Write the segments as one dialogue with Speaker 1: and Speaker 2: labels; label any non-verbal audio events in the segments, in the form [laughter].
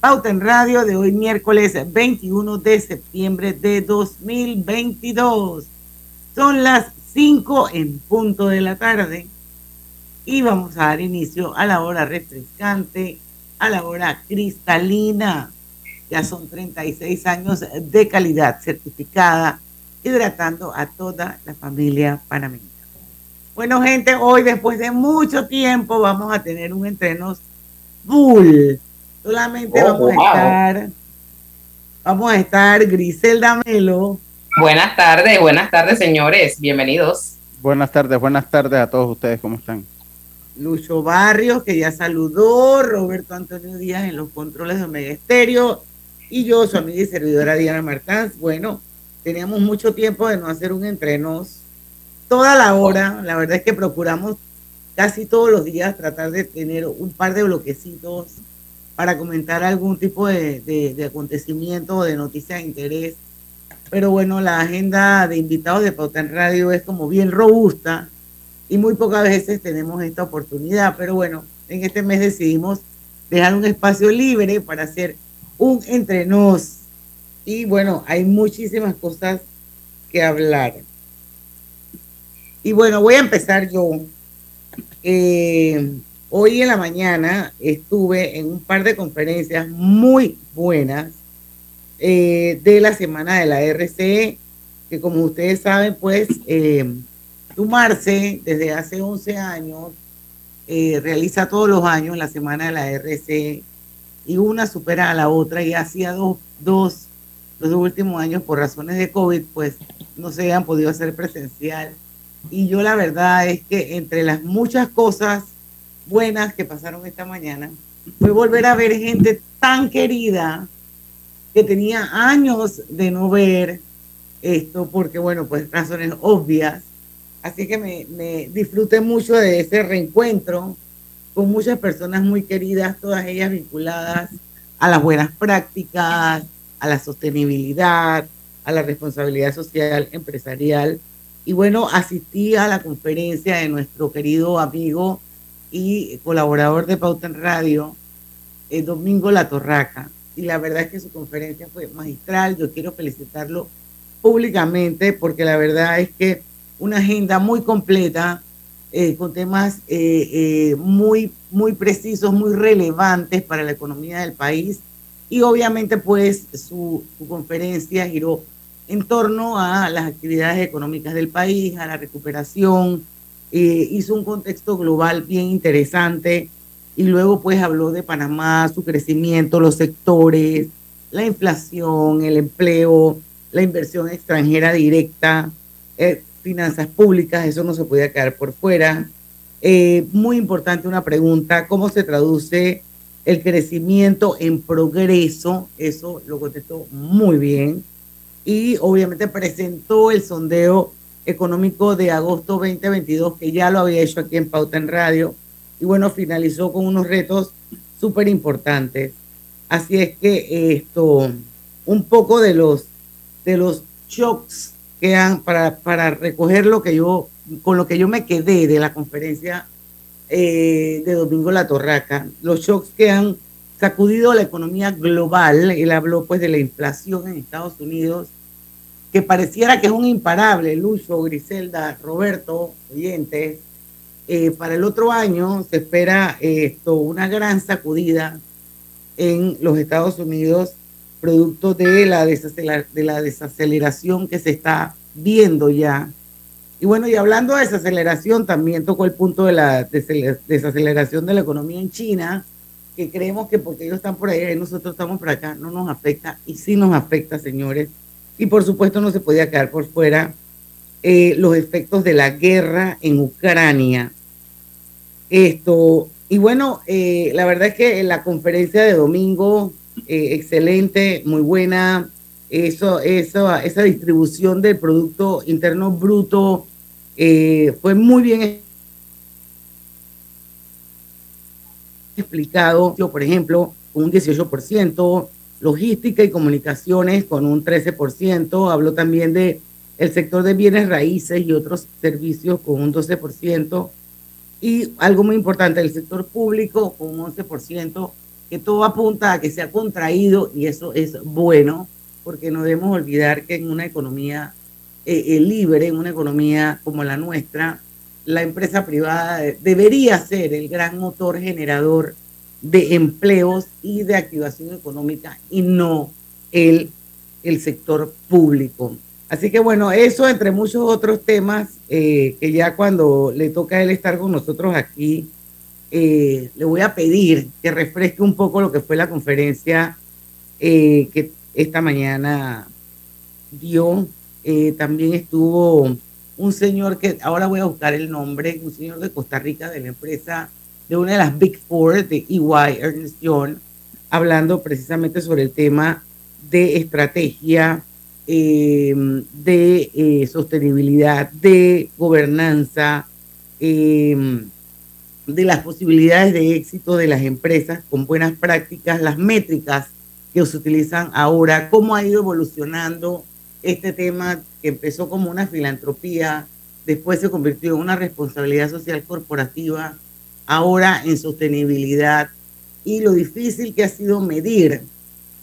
Speaker 1: Pauta en Radio de hoy miércoles 21 de septiembre de 2022. Son las 5 en punto de la tarde y vamos a dar inicio a la hora refrescante, a la hora cristalina. Ya son 36 años de calidad certificada, hidratando a toda la familia panameña. Bueno, gente, hoy después de mucho tiempo vamos a tener un entreno full. Solamente
Speaker 2: Oh,
Speaker 1: vamos a estar, vamos a estar Griselda Melo,
Speaker 2: Buenas tardes, buenas tardes, señores. Bienvenidos.
Speaker 3: Buenas tardes, buenas tardes a todos ustedes, ¿cómo están?
Speaker 1: Lucho Barrios, que ya saludó, Roberto Antonio Díaz en los controles de Omega Estéreo, y yo, su amiga y servidora Diana Martans. Bueno, teníamos mucho tiempo de no hacer un entrenos toda la hora. La verdad es que procuramos casi todos los días tratar de tener un par de bloquecitos para comentar algún tipo de, de- acontecimiento o de noticia de interés. Pero bueno, la agenda de invitados de Pauta en Radio es como bien robusta y muy pocas veces tenemos esta oportunidad. Pero bueno, en este mes decidimos dejar un espacio libre para hacer un entre nos. Y bueno, hay muchísimas cosas que hablar. Y bueno, voy a empezar yo. Eh, hoy en la mañana estuve en un par de conferencias muy buenas eh, de la semana de la RCE, que como ustedes saben, pues eh, Tumarse desde hace 11 años eh, realiza todos los años la semana de la RCE y una supera a la otra y hacía dos, dos los dos últimos años por razones de COVID, pues no se han podido hacer presencial. Y yo la verdad es que entre las muchas cosas buenas que pasaron esta mañana, fue volver a ver gente tan querida que tenía años de no ver esto, porque bueno, pues razones obvias. Así que me, me disfruté mucho de ese reencuentro con muchas personas muy queridas, todas ellas vinculadas a las buenas prácticas, a la sostenibilidad, a la responsabilidad social empresarial. Y bueno, asistí a la conferencia de nuestro querido amigo y colaborador de Pauta en Radio, el Domingo La Torraca. Y la verdad es que su conferencia fue magistral. Yo quiero felicitarlo públicamente porque la verdad es que una agenda muy completa, eh, con temas eh, eh, muy, muy precisos, muy relevantes para la economía del país. Y obviamente pues su, su conferencia giró en torno a las actividades económicas del país, a la recuperación, eh, hizo un contexto global bien interesante y luego pues habló de Panamá, su crecimiento, los sectores, la inflación, el empleo, la inversión extranjera directa, eh, finanzas públicas, eso no se podía quedar por fuera. Eh, muy importante una pregunta, ¿cómo se traduce el crecimiento en progreso? Eso lo contestó muy bien. Y obviamente presentó el sondeo económico de agosto 2022, que ya lo había hecho aquí en Pauta en Radio. Y bueno, finalizó con unos retos súper importantes. Así es que esto, un poco de los, de los shocks que han, para, para recoger lo que yo, con lo que yo me quedé de la conferencia eh, de Domingo La Torraca, los shocks que han sacudido la economía global, él habló pues de la inflación en Estados Unidos, que pareciera que es un imparable, Lucho, Griselda, Roberto, oyentes, eh, para el otro año se espera eh, esto, una gran sacudida en los Estados Unidos, producto de la, de la desaceleración que se está viendo ya. Y bueno, y hablando de desaceleración, también tocó el punto de la desaceleración de la economía en China, que creemos que porque ellos están por allá y nosotros estamos por acá, no nos afecta, y sí nos afecta, señores. Y por supuesto no se podía quedar por fuera eh, los efectos de la guerra en Ucrania. Esto, y bueno, eh, la verdad es que la conferencia de domingo, eh, excelente, muy buena. Eso, eso, esa distribución del Producto Interno Bruto fue muy bien explicado. Yo, por ejemplo, un 18%, logística y comunicaciones con un 13%, habló también de el sector de bienes raíces y otros servicios con un 12%, y algo muy importante, el sector público con un 11%, que todo apunta a que se ha contraído y eso es bueno, porque no debemos olvidar que en una economía eh, eh, libre, en una economía como la nuestra, la empresa privada debería ser el gran motor generador de empleos y de activación económica y no el, el sector público. Así que bueno, eso entre muchos otros temas eh, que ya cuando le toca a él estar con nosotros aquí, eh, le voy a pedir que refresque un poco lo que fue la conferencia eh, que esta mañana dio. también estuvo un señor que ahora voy a buscar el nombre, un señor de Costa Rica de la empresa de una de las Big Four de EY, Ernest Young, hablando precisamente sobre el tema de estrategia, em, de eh, sostenibilidad, de gobernanza, em, de las posibilidades de éxito de las empresas con buenas prácticas, las métricas que se utilizan ahora, cómo ha ido evolucionando este tema que empezó como una filantropía, después se convirtió en una responsabilidad social corporativa, ahora en sostenibilidad y lo difícil que ha sido medir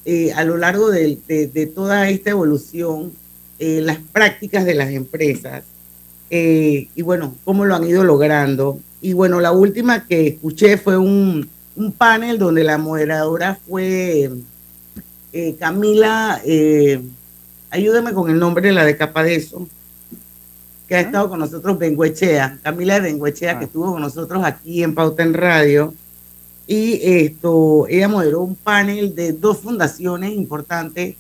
Speaker 1: eh, a lo largo de, toda esta evolución eh, las prácticas de las empresas eh, y bueno, cómo lo han ido logrando. Y bueno, la última que escuché fue un, panel donde la moderadora fue Camila, ayúdame con el nombre de la de Capadeso que ha estado con nosotros Benguechea, Camila Benguechea, que ah. estuvo con nosotros aquí en Pauta en Radio. Y esto, ella moderó un panel de dos fundaciones importantes.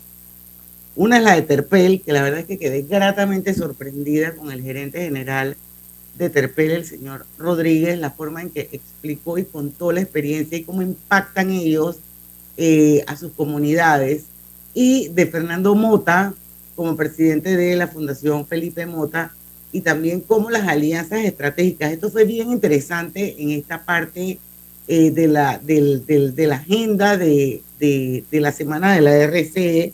Speaker 1: Una es la de Terpel, que la verdad es que quedé gratamente sorprendida con el gerente general de Terpel, el señor Rodríguez, la forma en que explicó y contó la experiencia y cómo impactan ellos eh, a sus comunidades. Y de Fernando Mota, como presidente de la Fundación Felipe Mota, y también cómo las alianzas estratégicas. Esto fue bien interesante en esta parte eh, de, la, del, de la agenda de, de, la semana de la RCE,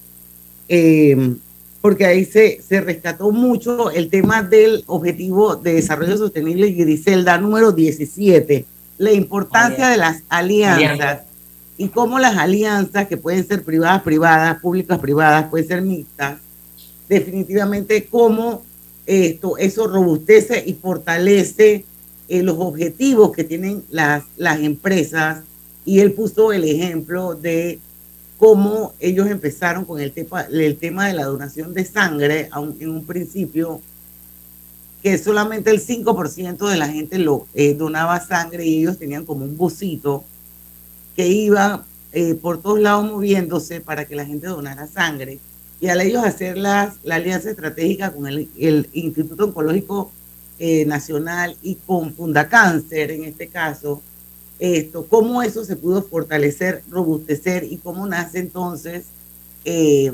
Speaker 1: em, porque ahí se, se rescató mucho el tema del objetivo de desarrollo sostenible y Griselda número 17, la importancia de las alianzas y cómo las alianzas, que pueden ser privadas, privadas, públicas, privadas, pueden ser mixtas, definitivamente cómo esto, eso robustece y fortalece eh, los objetivos que tienen las, las empresas. Y él puso el ejemplo de cómo ellos empezaron con el tema, tema de la donación de sangre en un principio, que solamente el 5% de la gente lo eh, donaba sangre y ellos tenían como un busito que iba eh, por todos lados moviéndose para que la gente donara sangre y al ellos hacer la alianza estratégica con el, Instituto Oncológico eh, Nacional y con Fundacáncer, en este caso, esto, cómo eso se pudo fortalecer, robustecer y cómo nace entonces, eh,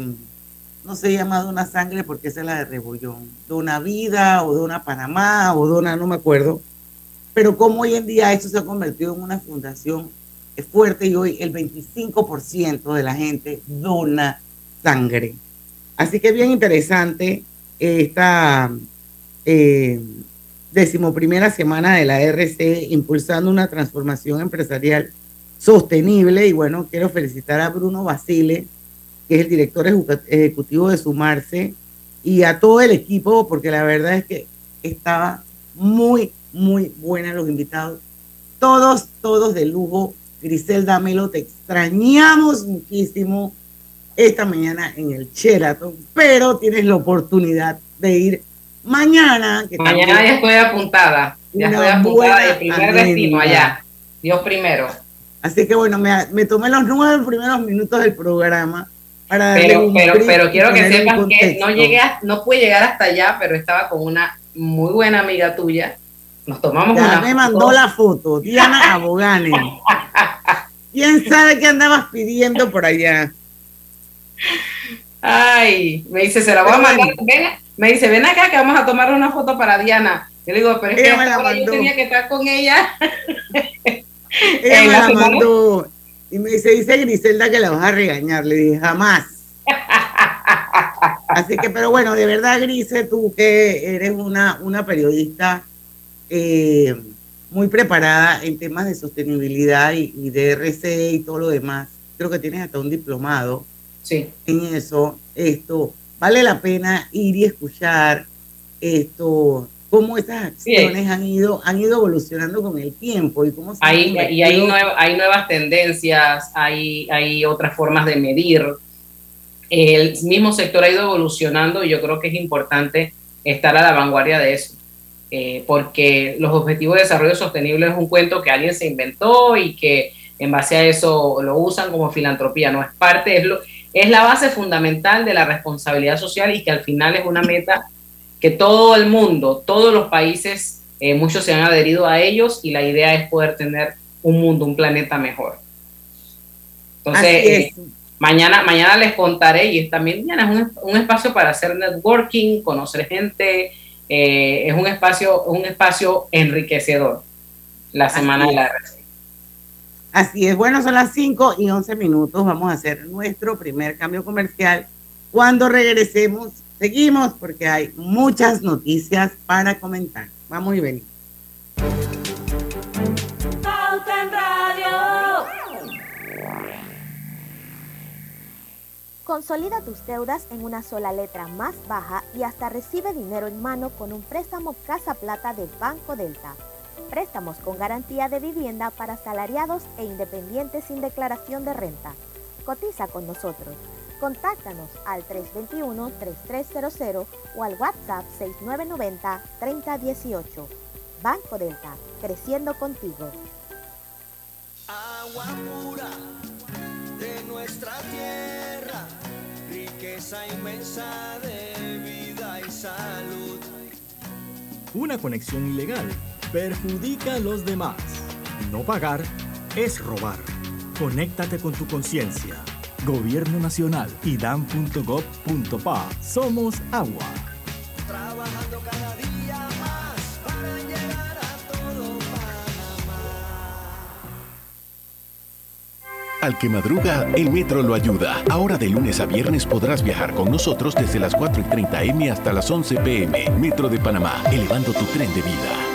Speaker 1: no se llama Dona Sangre porque esa es la de Rebollón, Dona Vida o Dona Panamá o Dona, no me acuerdo, pero cómo hoy en día eso se ha convertido en una fundación fuerte y hoy el 25% de la gente dona sangre. Así que bien interesante esta eh, decimoprimera semana de la RC impulsando una transformación empresarial sostenible. Y bueno, quiero felicitar a Bruno Basile, que es el director ejecutivo de Sumarse, y a todo el equipo, porque la verdad es que estaba muy, muy buena los invitados. Todos, todos de lujo. Griselda Melo, te extrañamos muchísimo esta mañana en el Sheraton, pero tienes la oportunidad de ir mañana.
Speaker 2: Que mañana ya estoy apuntada, ya estoy apuntada el primer destino allá, Dios primero.
Speaker 1: Así que bueno, me, me, tomé los nueve primeros minutos del programa para
Speaker 2: pero, pero, pero quiero que sepas que no llegué, no pude llegar hasta allá, pero estaba con una muy buena amiga tuya. Nos tomamos
Speaker 1: ya me mandó la foto, Diana Abogane. [laughs] ¿Quién sabe qué andabas pidiendo por allá?
Speaker 2: Ay, me dice, se la voy a mandar. Ven, me dice, ven acá que vamos a tomar una foto para Diana. Yo le digo, pero es que yo tenía que estar con ella.
Speaker 1: ella [laughs] me la, mandó. Y me dice, dice Griselda que la vas a regañar. Le dije, jamás. Así que, pero bueno, de verdad, Grise, tú que eres una, una periodista eh, muy preparada en temas de sostenibilidad y, y, de RC y todo lo demás. Creo que tienes hasta un diplomado
Speaker 2: sí.
Speaker 1: en eso. Esto vale la pena ir y escuchar esto, cómo esas acciones han ido han ido evolucionando con el tiempo y cómo
Speaker 2: hay, y hay, hay nuevas tendencias, hay, hay otras formas de medir. El mismo sector ha ido evolucionando y yo creo que es importante estar a la vanguardia de eso. Eh, porque los objetivos de desarrollo sostenible es un cuento que alguien se inventó y que en base a eso lo usan como filantropía, no es parte, es, lo, es la base fundamental de la responsabilidad social y que al final es una meta que todo el mundo, todos los países, eh, muchos se han adherido a ellos y la idea es poder tener un mundo, un planeta mejor. Entonces, eh, mañana, mañana les contaré y también es un, un espacio para hacer networking, conocer gente, eh, es un espacio, un espacio enriquecedor la semana de la.
Speaker 1: Así es, bueno, son las 5 y 11 minutos. Vamos a hacer nuestro primer cambio comercial. Cuando regresemos, seguimos porque hay muchas noticias para comentar. Vamos y venimos.
Speaker 4: Consolida tus deudas en una sola letra más baja y hasta recibe dinero en mano con un préstamo Casa Plata del Banco Delta. Préstamos con garantía de vivienda para asalariados e independientes sin declaración de renta. Cotiza con nosotros. Contáctanos al 321-3300 o al WhatsApp 6990-3018. Banco Delta, creciendo contigo.
Speaker 5: Agua pura de nuestra tierra, riqueza inmensa de vida y salud.
Speaker 6: Una conexión ilegal perjudica a los demás. No pagar es robar. Conéctate con tu conciencia. Gobierno Nacional y dan.gov.pa. Somos agua.
Speaker 5: Trabajando cada día más para llegar a todo
Speaker 7: Al que madruga, el metro lo ayuda. Ahora de lunes a viernes podrás viajar con nosotros desde las 4 y 30 M hasta las 11 PM. Metro de Panamá, elevando tu tren de vida.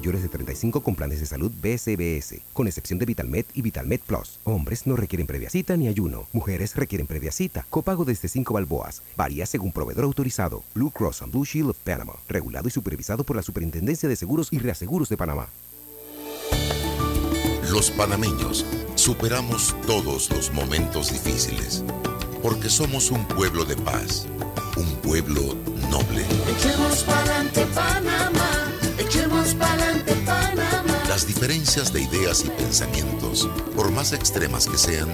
Speaker 8: mayores de 35 con planes de salud BCBS, con excepción de VitalMed y VitalMed Plus. Hombres no requieren previa cita ni ayuno. Mujeres requieren previa cita. Copago desde 5 balboas. Varía según proveedor autorizado. Blue Cross and Blue Shield of Panama. Regulado y supervisado por la Superintendencia de Seguros y Reaseguros de Panamá.
Speaker 9: Los panameños superamos todos los momentos difíciles, porque somos un pueblo de paz, un pueblo noble.
Speaker 5: Echemos pa'lante Panamá, echemos Panamá.
Speaker 9: Las diferencias de ideas y pensamientos, por más extremas que sean,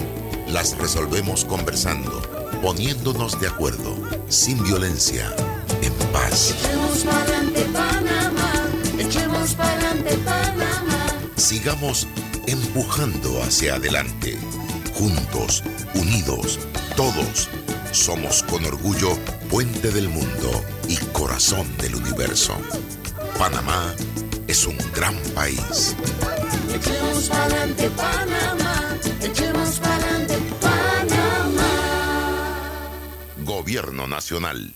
Speaker 9: las resolvemos conversando, poniéndonos de acuerdo, sin violencia, en paz.
Speaker 5: Echemos pa'lante Panamá, echemos pa'lante Panamá.
Speaker 9: Sigamos empujando hacia adelante, juntos, unidos, todos. Somos con orgullo puente del mundo y corazón del universo. Panamá es un gran país.
Speaker 5: Echemos pa'lante Panamá, echemos pa'lante Panamá.
Speaker 9: Gobierno Nacional.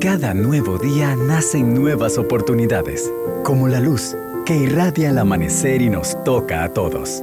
Speaker 10: Cada nuevo día nacen nuevas oportunidades, como la luz que irradia el amanecer y nos toca a todos.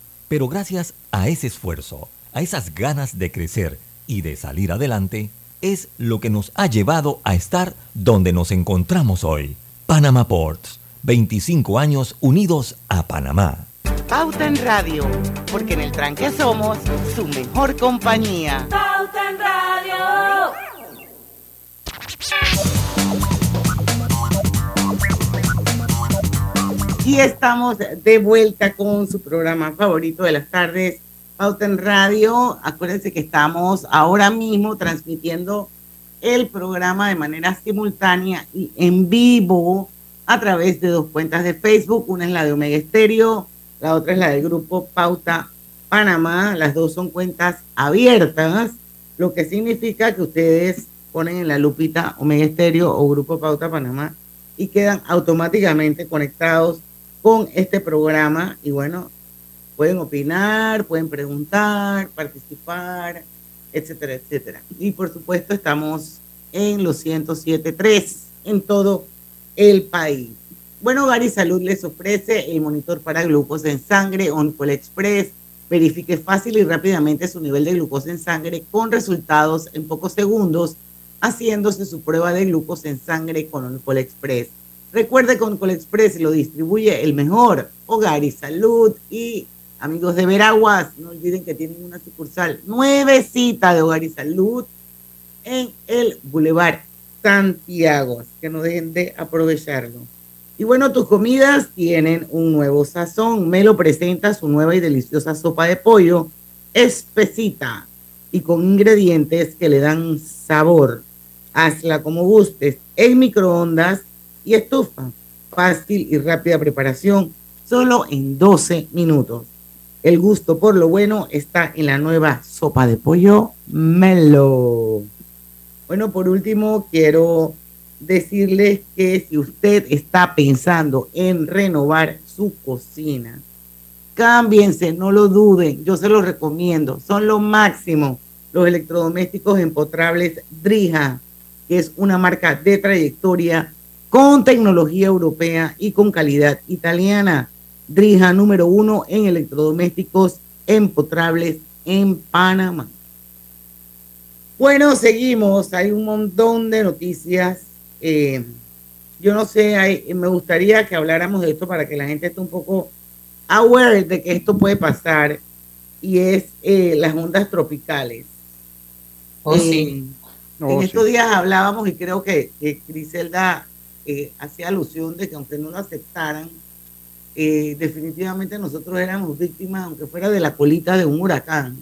Speaker 11: Pero gracias a ese esfuerzo, a esas ganas de crecer y de salir adelante, es lo que nos ha llevado a estar donde nos encontramos hoy. Panama Ports, 25 años unidos a Panamá.
Speaker 12: Pauta en Radio, porque en el tranque somos su mejor compañía.
Speaker 13: Pauta en Radio.
Speaker 1: Y estamos de vuelta con su programa favorito de las tardes, Pauta en Radio. Acuérdense que estamos ahora mismo transmitiendo el programa de manera simultánea y en vivo a través de dos cuentas de Facebook. Una es la de Omega Estéreo, la otra es la del grupo Pauta Panamá. Las dos son cuentas abiertas, lo que significa que ustedes ponen en la lupita Omega Estéreo o Grupo Pauta Panamá y quedan automáticamente conectados con este programa. Y bueno, pueden opinar, pueden preguntar, participar, etcétera, etcétera. Y por supuesto estamos en los 107.3 en todo el país. Bueno, Gary Salud les ofrece el monitor para glucosa en sangre Oncol Express. Verifique fácil y rápidamente su nivel de glucosa en sangre con resultados en pocos segundos, haciéndose su prueba de glucosa en sangre con Oncol Express. Recuerde que Oncol Express lo distribuye el mejor Hogar y Salud y amigos de Veraguas, no olviden que tienen una sucursal nuevecita de Hogar y Salud en el Boulevard Santiago, que no dejen de aprovecharlo. Y bueno, tus comidas tienen un nuevo sazón. Melo presenta su nueva y deliciosa sopa de pollo espesita y con ingredientes que le dan sabor. Hazla como gustes, en microondas y estufa. Fácil y rápida preparación, solo en 12 minutos. El gusto por lo bueno está en la nueva sopa de pollo Melo. Bueno, por último, quiero decirles que si usted está pensando en renovar su cocina, cámbiense, no lo duden, yo se los recomiendo, son lo máximo los electrodomésticos empotrables Drija, que es una marca de trayectoria con tecnología europea y con calidad italiana. Drija número uno en electrodomésticos empotrables en Panamá. Bueno, seguimos. Hay un montón de noticias. Eh, yo no sé, hay, me gustaría que habláramos de esto para que la gente esté un poco aware de que esto puede pasar. Y es eh, las ondas tropicales.
Speaker 2: Oh, sí.
Speaker 1: En oh, estos días hablábamos y creo que, que Griselda eh, hacía alusión de que aunque no lo aceptaran, eh, definitivamente nosotros éramos víctimas, aunque fuera de la colita de un huracán.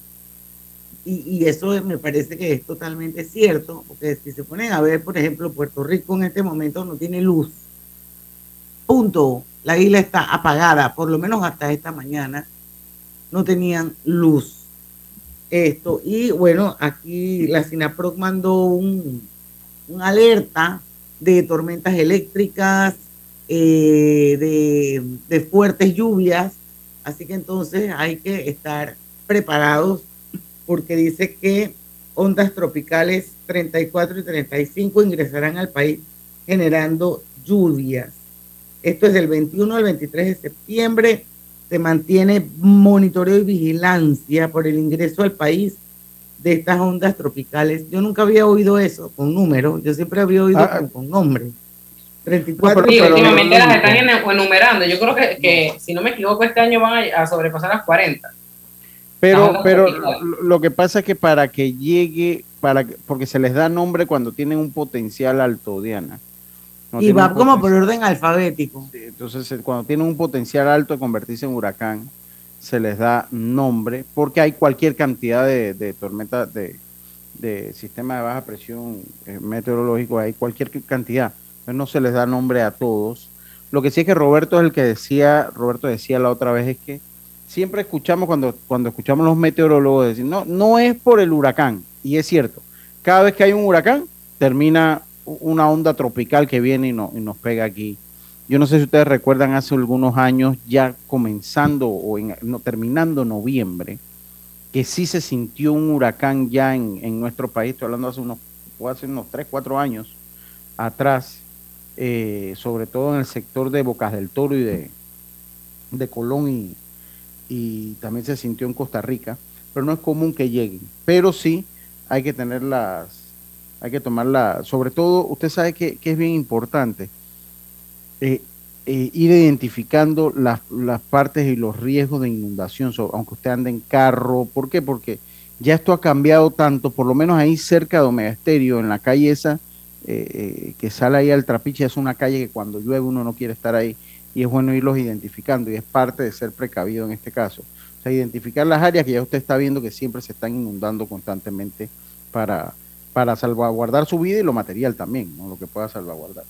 Speaker 1: Y, y, eso me parece que es totalmente cierto, porque si se ponen a ver, por ejemplo, Puerto Rico en este momento no tiene luz. Punto. La isla está apagada, por lo menos hasta esta mañana no tenían luz. Esto, y bueno, aquí la SINAPROC mandó un, un alerta de tormentas eléctricas, eh, de, de, fuertes lluvias, así que entonces hay que estar preparados porque dice que ondas tropicales 34 y 35 ingresarán al país generando lluvias. Esto es del 21 al 23 de septiembre. Se mantiene monitoreo y vigilancia por el ingreso al país de estas ondas tropicales. Yo nunca había oído eso con números, yo siempre había oído
Speaker 3: Ah,
Speaker 1: con, con nombres. 34
Speaker 2: Sí,
Speaker 1: pero-
Speaker 2: últimamente las están en- enumerando. Yo creo que, que, si no me equivoco, este año van a, a sobrepasar las 40.
Speaker 3: Pero, pero
Speaker 2: tropicales.
Speaker 3: lo- que pasa es que para que llegue, para que- porque se les da nombre cuando tienen un potencial alto, Diana. Cuando
Speaker 1: y va como por orden alfabético.
Speaker 3: Entonces, eh, cuando tienen un potencial alto de convertirse en huracán, se les da nombre, porque hay cualquier cantidad de, de tormentas, de, de sistema de baja presión eh, meteorológico, hay cualquier cantidad. No se les da nombre a todos. Lo que sí es que Roberto es el que decía, Roberto decía la otra vez, es que siempre escuchamos cuando, cuando escuchamos los meteorólogos decir, no, no es por el huracán, y es cierto, cada vez que hay un huracán, termina una onda tropical que viene y, no- y nos pega aquí. Yo no sé si ustedes recuerdan hace algunos años, ya comenzando o en- terminando noviembre, que sí se sintió un huracán ya en, en nuestro país, estoy hablando hace unos, hace unos 3, 4 años atrás, eh, sobre todo en el sector de Bocas del Toro y de, de Colón y, también se sintió en Costa Rica, pero no es común que lleguen, pero sí hay que tener las, hay que tomarla, sobre todo, usted sabe que es bien importante, eh, eh, ir identificando las, partes y los riesgos de inundación, aunque usted ande en carro. ¿Por qué? Porque ya esto ha cambiado tanto, por lo menos ahí cerca de Omega Estéreo, en la calle esa eh, eh, que sale ahí al trapiche, es una calle que cuando llueve uno no quiere estar ahí y es bueno irlos identificando y es parte de ser precavido en este caso. O sea, identificar las áreas que ya usted está viendo que siempre se están inundando constantemente para, para salvaguardar su vida y lo material también, ¿no? lo que pueda salvaguardar.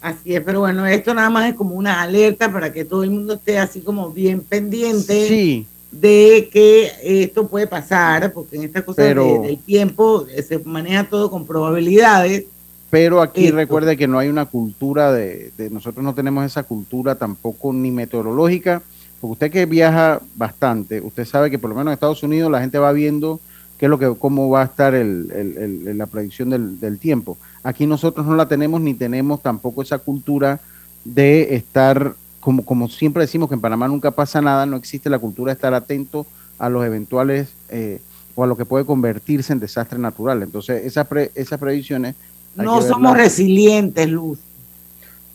Speaker 1: Así es, pero bueno, esto nada más es como una alerta para que todo el mundo esté así como bien pendiente
Speaker 3: Sí.
Speaker 1: de que esto puede pasar, porque en esta cosa
Speaker 3: Pero-
Speaker 1: de- del tiempo eh, se maneja todo con probabilidades.
Speaker 3: Pero aquí
Speaker 1: Esto.
Speaker 3: recuerde que no hay una cultura de, de- nosotros no tenemos esa cultura tampoco ni meteorológica, porque usted que viaja bastante, usted sabe que por lo menos en Estados Unidos la gente va viendo qué es lo que, cómo va a estar el- el- el- la predicción del, del tiempo. Aquí nosotros no la tenemos ni tenemos tampoco esa cultura de estar, como, como siempre decimos que en Panamá nunca pasa nada, no existe la cultura de estar atento a los eventuales eh, o a lo que puede convertirse en desastre natural. Entonces, esas, pre- esas predicciones... hay
Speaker 1: No somos resilientes, Luz.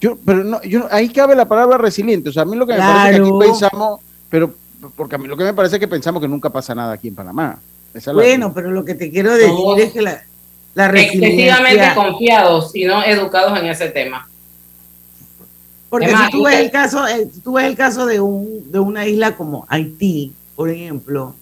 Speaker 3: Yo, pero no, yo, ahí cabe la palabra resiliente. O sea, a mí lo que me parece que aquí pensamos, pero porque a mí lo que me parece es que pensamos que nunca pasa nada aquí en Panamá. Esa es la-
Speaker 1: Bueno, pero lo que te quiero decir
Speaker 2: Somos
Speaker 1: es que la, la
Speaker 2: Excesivamente confiados y no educados en ese tema.
Speaker 1: Porque si tú ves el caso, eh, si tú ves el caso de un de una isla como Haití, por ejemplo,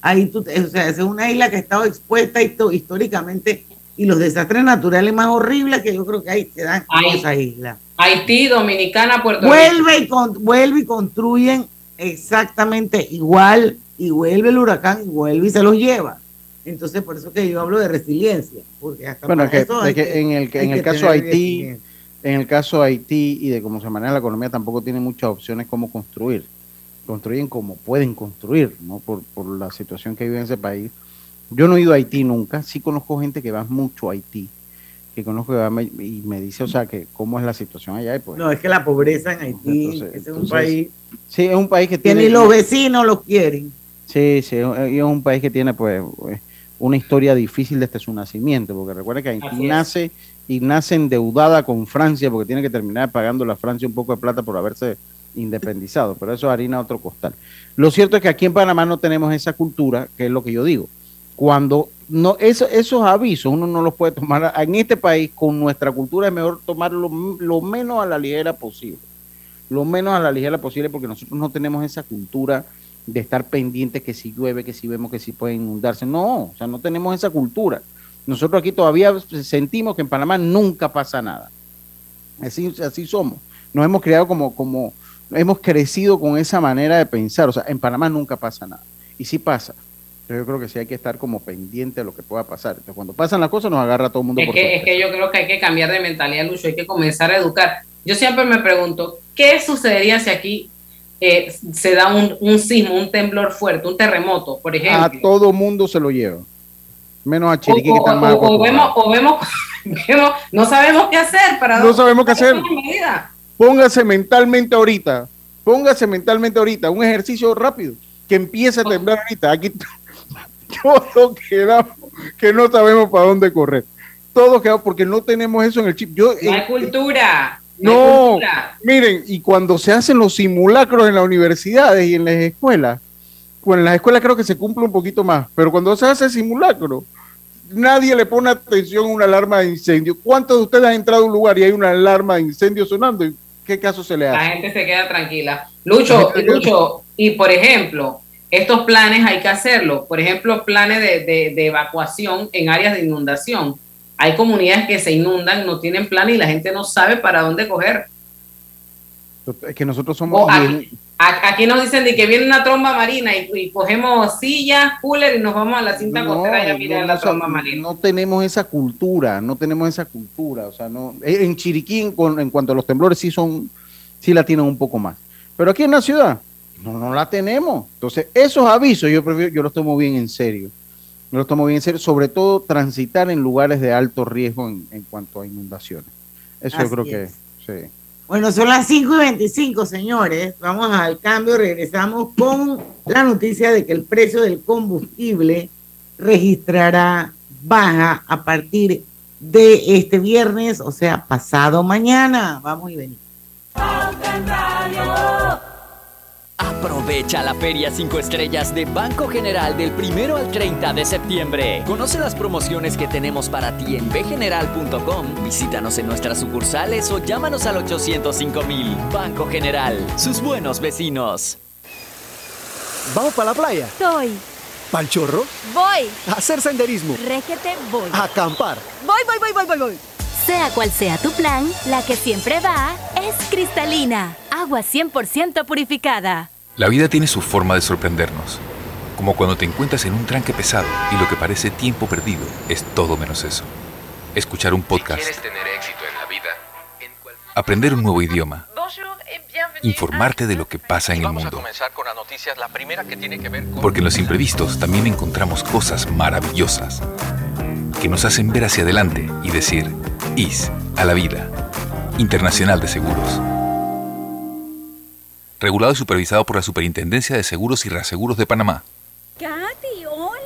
Speaker 1: ahí tú, o sea, es una isla que ha estado expuesta históricamente y los desastres naturales más horribles que yo creo que hay se dan en esa isla.
Speaker 2: Haití, Dominicana, Puerto Rico.
Speaker 1: Vuelve y con- vuelve y construyen exactamente igual y vuelve el huracán y vuelve y se los lleva. Entonces, por eso que yo hablo de resiliencia, porque hasta
Speaker 3: Bueno, que,
Speaker 1: eso
Speaker 3: de que
Speaker 1: que-
Speaker 3: en el, en el caso Haití, en el caso Haití y de cómo se maneja la economía, tampoco tiene muchas opciones cómo construir. Construyen como pueden construir, ¿no? Por, por la situación que vive en ese país. Yo no he ido a Haití nunca, sí conozco gente que va mucho a Haití, que conozco que va y me dice, o sea, que cómo es la situación allá. y Pues,
Speaker 1: No, es que la pobreza en Haití
Speaker 3: Entonces-
Speaker 1: ese es un país
Speaker 3: Sí, es un país que
Speaker 1: que
Speaker 3: tiene...
Speaker 1: ni los vecinos los quieren.
Speaker 3: Sí, sí, es es un país que tiene pues eh, una historia difícil desde su nacimiento, porque recuerda que Haití nace y nace endeudada con Francia porque tiene que terminar pagando a Francia un poco de plata por haberse independizado, pero eso es harina a otro costal. Lo cierto es que aquí en Panamá no tenemos esa cultura, que es lo que yo digo. Cuando no eso- esos avisos uno no los puede tomar en este país con nuestra cultura es mejor tomarlo lo menos a la ligera posible lo menos a la ligera posible porque nosotros no tenemos esa cultura de estar pendientes que si llueve, que si vemos que si puede inundarse. No, o sea, no tenemos esa cultura. Nosotros aquí todavía sentimos que en Panamá nunca pasa nada. Así, así somos. Nos hemos creado como, como, hemos crecido con esa manera de pensar. O sea, en Panamá nunca pasa nada. Y sí pasa. Pero yo creo que sí hay que estar como pendiente de lo que pueda pasar. Entonces, cuando pasan las cosas nos agarra a todo el mundo
Speaker 2: Es
Speaker 3: por
Speaker 2: que, es
Speaker 3: sorpresa.
Speaker 2: que yo creo que hay que cambiar de mentalidad, Lucho, hay que comenzar a educar. Yo siempre me pregunto, ¿qué sucedería si aquí eh, se da un, un, sismo, un temblor fuerte, un terremoto, por ejemplo.
Speaker 3: A todo mundo se lo lleva. Menos a Chiriquí que está
Speaker 2: o,
Speaker 3: más
Speaker 2: o, vemos, o vemos, [laughs] vemos, no sabemos qué hacer para
Speaker 3: No sabemos qué hacer. Póngase mentalmente ahorita, póngase mentalmente ahorita, un ejercicio rápido, que empiece a temblar ahorita. Aquí [laughs] todo quedamos, que no sabemos para dónde correr. Todo quedamos porque no tenemos eso en el chip. Yo,
Speaker 2: no hay cultura.
Speaker 3: No, miren, y cuando se hacen los simulacros en las universidades y en las escuelas, bueno, en las escuelas creo que se cumple un poquito más, pero cuando se hace simulacro, nadie le pone atención a una alarma de incendio. ¿Cuántos de ustedes han entrado a un lugar y hay una alarma de incendio sonando? ¿Y qué caso se le hace?
Speaker 2: La gente se queda tranquila. Lucho, Lucho, y por ejemplo, estos planes hay que hacerlo. Por ejemplo, planes de, de, de evacuación en áreas de inundación hay comunidades que se inundan, no tienen plan y la gente no sabe para dónde coger.
Speaker 3: Es que nosotros somos...
Speaker 2: Aquí, aquí, nos dicen de que viene una tromba marina y, cogemos sillas, cooler y nos vamos a la cinta no, costera y a mirar no, la tromba marina.
Speaker 3: No tenemos esa cultura, no tenemos esa cultura. O sea, no, en Chiriquí, en, en cuanto a los temblores, sí son, sí la tienen un poco más. Pero aquí en la ciudad, no, no la tenemos. Entonces, esos avisos yo prefiero, yo los tomo bien en serio no lo tomo bien en serio, sobre todo transitar en lugares de alto riesgo en, en cuanto a inundaciones. Eso yo creo que sí.
Speaker 1: Bueno, son las 5 y 25, señores. Vamos al cambio. Regresamos con la noticia de que el precio del combustible registrará baja a partir de este viernes, o sea, pasado mañana. Vamos y venimos.
Speaker 14: Aprovecha la Feria 5 Estrellas de Banco General del 1 al 30 de septiembre. Conoce las promociones que tenemos para ti en bgeneral.com. Visítanos en nuestras sucursales o llámanos al 805 mil. Banco General, sus buenos vecinos.
Speaker 15: ¿Vamos para la playa?
Speaker 16: Estoy.
Speaker 15: ¿Pal chorro?
Speaker 16: Voy.
Speaker 15: A hacer senderismo.
Speaker 16: Régete, voy.
Speaker 15: A acampar.
Speaker 16: Voy, voy, voy, voy, voy, voy. Sea cual sea tu plan, la que siempre va es cristalina, agua 100% purificada.
Speaker 17: La vida tiene su forma de sorprendernos, como cuando te encuentras en un tranque pesado y lo que parece tiempo perdido es todo menos eso. Escuchar un podcast.
Speaker 18: Si tener éxito en la vida,
Speaker 17: aprender un nuevo idioma. Informarte de lo que pasa en el mundo. Porque en los imprevistos también encontramos cosas maravillosas que nos hacen ver hacia adelante y decir, IS a la vida. Internacional de Seguros. Regulado y supervisado por la Superintendencia de Seguros y Reaseguros de Panamá.
Speaker 19: Katy, hola.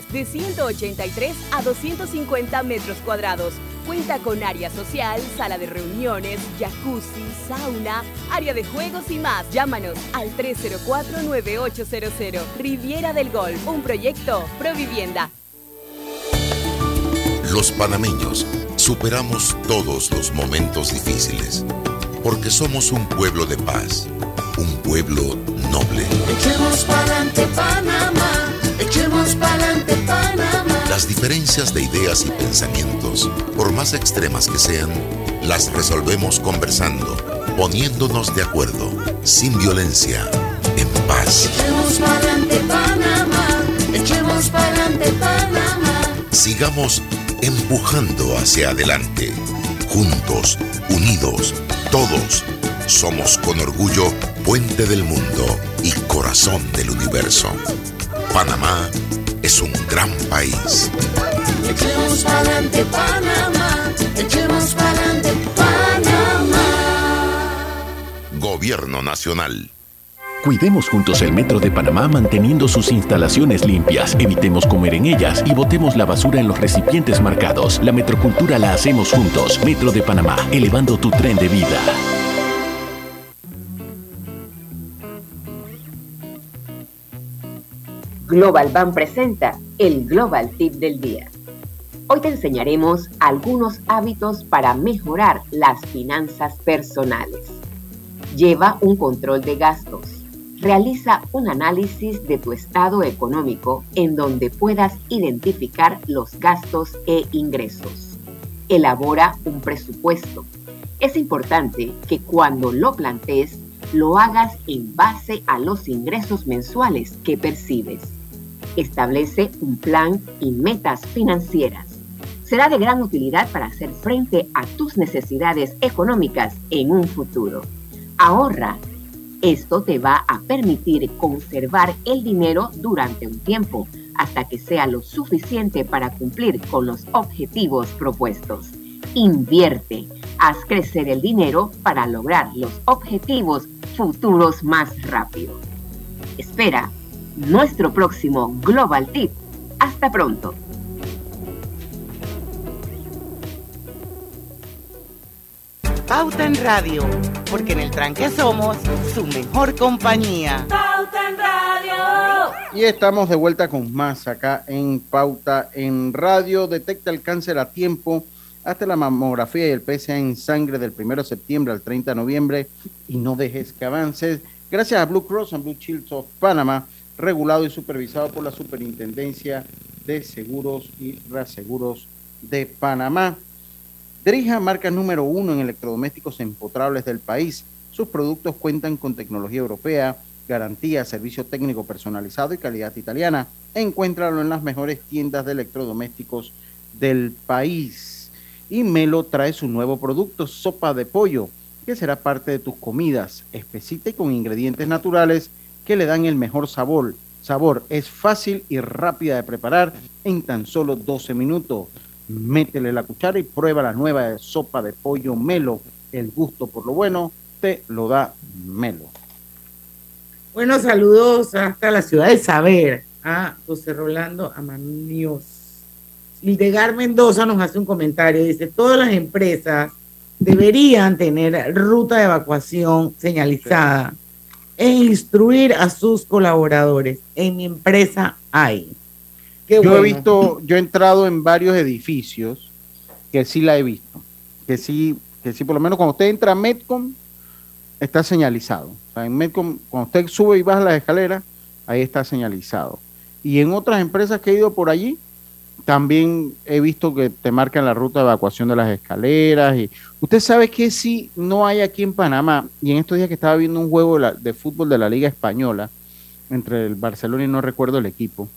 Speaker 20: de 183 a 250 metros cuadrados. Cuenta con área social, sala de reuniones, jacuzzi, sauna, área de juegos y más. Llámanos al 304-9800. Riviera del Golf, un proyecto Provivienda.
Speaker 9: Los panameños superamos todos los momentos difíciles porque somos un pueblo de paz, un pueblo noble.
Speaker 5: Echemos pa'lante Panamá, echemos pa'lante Panamá.
Speaker 9: Las diferencias de ideas y pensamientos, por más extremas que sean, las resolvemos conversando, poniéndonos de acuerdo, sin violencia, en paz.
Speaker 5: Echemos pa'lante Panamá, echemos pa'lante Panamá.
Speaker 9: Sigamos empujando hacia adelante, juntos, unidos, todos somos con orgullo puente del mundo y corazón del universo. Panamá es un gran país.
Speaker 5: Echemos pa'lante Panamá, echemos pa'lante Panamá.
Speaker 9: Gobierno Nacional.
Speaker 21: Cuidemos juntos el Metro de Panamá manteniendo sus instalaciones limpias, evitemos comer en ellas y botemos la basura en los recipientes marcados. La metrocultura la hacemos juntos. Metro de Panamá, elevando tu tren de vida.
Speaker 22: Global Bank presenta el Global Tip del Día. Hoy te enseñaremos algunos hábitos para mejorar las finanzas personales. Lleva un control de gastos. Realiza un análisis de tu estado económico en donde puedas identificar los gastos e ingresos. Elabora un presupuesto. Es importante que cuando lo plantees, lo hagas en base a los ingresos mensuales que percibes. Establece un plan y metas financieras. Será de gran utilidad para hacer frente a tus necesidades económicas en un futuro. Ahorra. Esto te va a permitir conservar el dinero durante un tiempo hasta que sea lo suficiente para cumplir con los objetivos propuestos. Invierte. Haz crecer el dinero para lograr los objetivos futuros más rápido. Espera nuestro próximo Global Tip. Hasta pronto.
Speaker 12: Pauta en Radio, porque en el tranque somos su mejor compañía.
Speaker 13: Pauta en Radio.
Speaker 3: Y estamos de vuelta con más acá en Pauta en Radio. Detecta el cáncer a tiempo hasta la mamografía y el PSA en sangre del 1 de septiembre al 30 de noviembre y no dejes que avances. Gracias a Blue Cross and Blue Shields of Panama, regulado y supervisado por la Superintendencia de Seguros y Reaseguros de Panamá. Drija, marca número uno en electrodomésticos empotrables del país. Sus productos cuentan con tecnología europea, garantía, servicio técnico personalizado y calidad italiana. Encuéntralo en las mejores tiendas de electrodomésticos del país. Y Melo trae su nuevo producto, sopa de pollo, que será parte de tus comidas, espesita y con ingredientes naturales que le dan el mejor sabor. Sabor es fácil y rápida de preparar en tan solo 12 minutos métele la cuchara y prueba la nueva sopa de pollo Melo. El gusto por lo bueno te lo da Melo.
Speaker 1: Bueno, saludos hasta la ciudad de Saber a José Rolando Amanios. Hildegar Mendoza nos hace un comentario, dice, todas las empresas deberían tener ruta de evacuación señalizada e instruir a sus colaboradores. En mi empresa hay
Speaker 3: yo he visto, yo he entrado en varios edificios que sí la he visto, que sí, que sí, por lo menos cuando usted entra a Metcom, está señalizado. O sea, en Metcom, cuando usted sube y baja las escaleras, ahí está señalizado. Y en otras empresas que he ido por allí, también he visto que te marcan la ruta de evacuación de las escaleras. Y usted sabe que si no hay aquí en Panamá, y en estos días que estaba viendo un juego de, de fútbol de la Liga Española, entre el Barcelona y no recuerdo el equipo,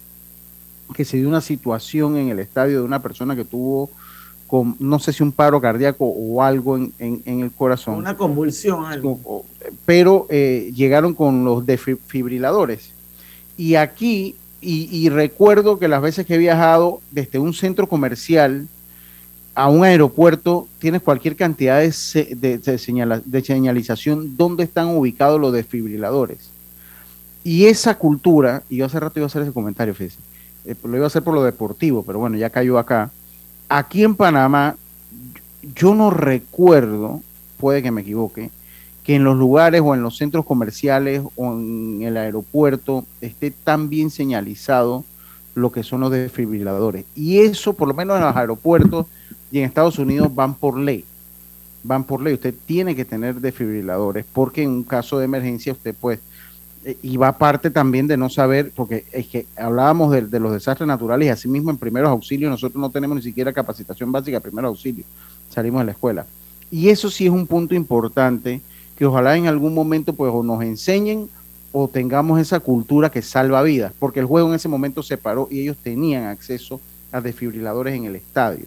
Speaker 3: que se dio una situación en el estadio de una persona que tuvo, con, no sé si un paro cardíaco o algo en, el corazón.
Speaker 1: Una convulsión. Algo.
Speaker 3: Pero eh, llegaron con los defibriladores. Y aquí, y, recuerdo que las veces que he viajado desde un centro comercial a un aeropuerto, tienes cualquier cantidad de, de, de señalización donde están ubicados los desfibriladores. Y esa cultura, y yo hace rato iba a hacer ese comentario, fíjese, eh, lo iba a hacer por lo deportivo, pero bueno, ya cayó acá. Aquí en Panamá, yo no recuerdo, puede que me equivoque, que en los lugares o en los centros comerciales o en el aeropuerto esté tan bien señalizado lo que son los desfibriladores. Y eso, por lo menos en los aeropuertos y en Estados Unidos, van por ley. Van por ley. Usted tiene que tener desfibriladores porque en un caso de emergencia usted puede eh, y va parte también de no saber, porque es que hablábamos de, los desastres naturales y asimismo en primeros auxilios nosotros no tenemos ni siquiera capacitación básica de primeros auxilios, salimos de la escuela. Y eso sí es un punto importante que ojalá en algún momento pues o nos enseñen o tengamos esa cultura que salva vidas, porque el juego en ese momento se paró y ellos tenían acceso a desfibriladores en el estadio.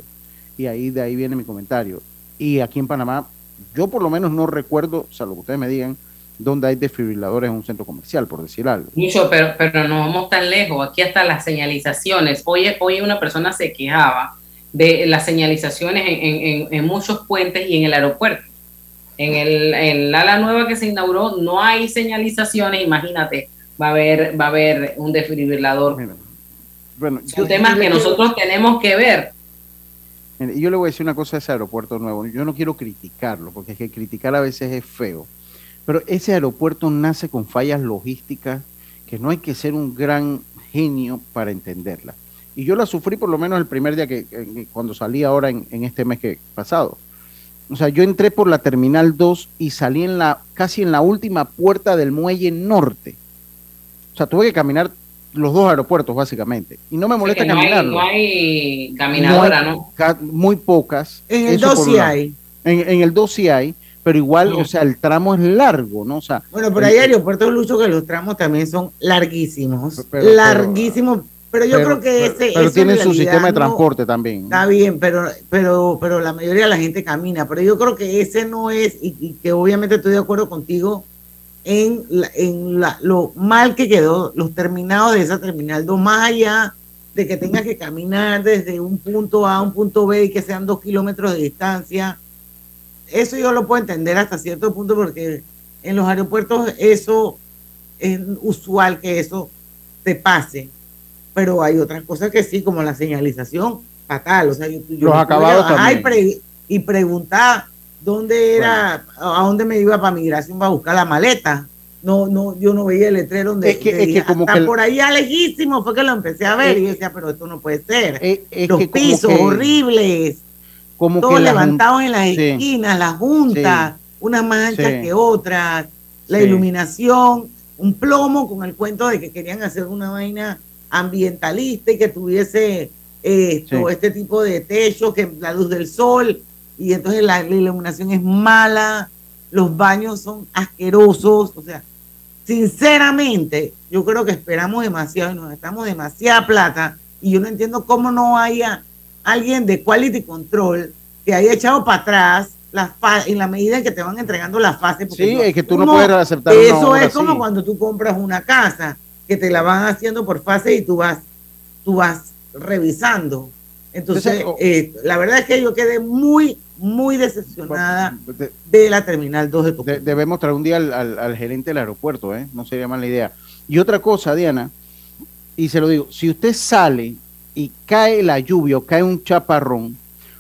Speaker 3: Y ahí de ahí viene mi comentario. Y aquí en Panamá, yo por lo menos no recuerdo, salvo que ustedes me digan, donde hay desfibriladores en un centro comercial, por decir algo.
Speaker 2: Mucho, pero, pero no vamos tan lejos. Aquí hasta las señalizaciones. Hoy, hoy una persona se quejaba de las señalizaciones en, en, muchos puentes y en el aeropuerto. En el en la ala nueva que se inauguró no hay señalizaciones, imagínate, va a haber, va a haber un desfibrilador. bueno, Son temas que nosotros tenemos que ver.
Speaker 3: Y yo le voy a decir una cosa a ese aeropuerto nuevo. Yo no quiero criticarlo, porque es que criticar a veces es feo pero ese aeropuerto nace con fallas logísticas que no hay que ser un gran genio para entenderla. Y yo la sufrí por lo menos el primer día que, cuando salí ahora en, este mes que pasado. O sea, yo entré por la terminal 2 y salí en la casi en la última puerta del muelle norte. O sea, tuve que caminar los dos aeropuertos básicamente. Y no me molesta
Speaker 2: Sí, no hay- no hay caminadora, ¿no?
Speaker 3: Muy pocas.
Speaker 1: En el
Speaker 3: Eso
Speaker 1: 2
Speaker 3: por
Speaker 1: sí hay.
Speaker 3: En, en el 2 sí hay, pero igual, o sea, el tramo es largo, ¿no? O sea,
Speaker 1: Bueno, pero hay aeropuertos, Lucho, que los tramos también son larguísimos.
Speaker 3: pero-
Speaker 1: larguísimos. Pero, yo
Speaker 3: pero-
Speaker 1: creo que
Speaker 3: pero-
Speaker 1: ese.
Speaker 3: Pero
Speaker 1: en
Speaker 3: tienen su sistema de
Speaker 1: no-
Speaker 3: transporte también.
Speaker 1: Está bien, pero, pero, pero la mayoría de la gente camina. Pero yo creo que ese no es, y, y que obviamente estoy de acuerdo contigo en, la- en la- lo mal que quedó los terminados de esa terminal 2, más allá de que tengas que caminar desde un punto A a un punto B y que sean dos kilómetros de distancia. Eso yo lo puedo entender hasta cierto punto porque en los aeropuertos eso es usual que eso te pase pero hay otras cosas que sí, como la señalización fatal. O sea, yo, yo
Speaker 3: Los acabados
Speaker 1: bajar y,
Speaker 3: también.
Speaker 1: pre- y preguntar dónde era, a dónde me iba para migración para buscar la maleta. No, no, yo no veía el letrero donde
Speaker 3: Es que- es que como que
Speaker 1: por allá lejísimo fue que lo empecé a ver
Speaker 3: Eh,
Speaker 1: y yo decía, pero esto no puede ser.
Speaker 3: es
Speaker 1: Los
Speaker 3: como
Speaker 1: pisos
Speaker 3: que-
Speaker 1: horribles,
Speaker 3: Como jun-
Speaker 1: levantados en las
Speaker 3: Sí.
Speaker 1: esquinas, las juntas,
Speaker 3: Sí.
Speaker 1: unas más anchas
Speaker 3: Sí.
Speaker 1: que otras, la iluminación, un plomo con el cuento de que querían hacer una vaina ambientalista y que tuviese esto,
Speaker 3: Sí.
Speaker 1: este tipo de techo, que la luz del sol, y entonces la, la iluminación es mala, los baños son asquerosos, o sea, sinceramente, yo creo que esperamos demasiado y nos gastamos demasiada plata y yo no entiendo cómo no haya alguien de quality control que haya echado para atrás las en la medida en que te van entregando las fases. porque
Speaker 3: Sí, es que tú no puedes aceptar
Speaker 1: Eso es como
Speaker 3: así.
Speaker 1: cuando tú compras una casa, que te la van haciendo por fase y tú vas, tú vas revisando. Entonces, eh, la verdad es que yo quedé muy, muy decepcionada
Speaker 3: de-
Speaker 1: la Terminal 2 de tu
Speaker 3: de- debemos traer un día al, al- al gerente del aeropuerto, ¿eh? No sería mala idea. Y otra cosa, Diana, y se lo digo, si usted sale y cae la lluvia o cae un chaparrón,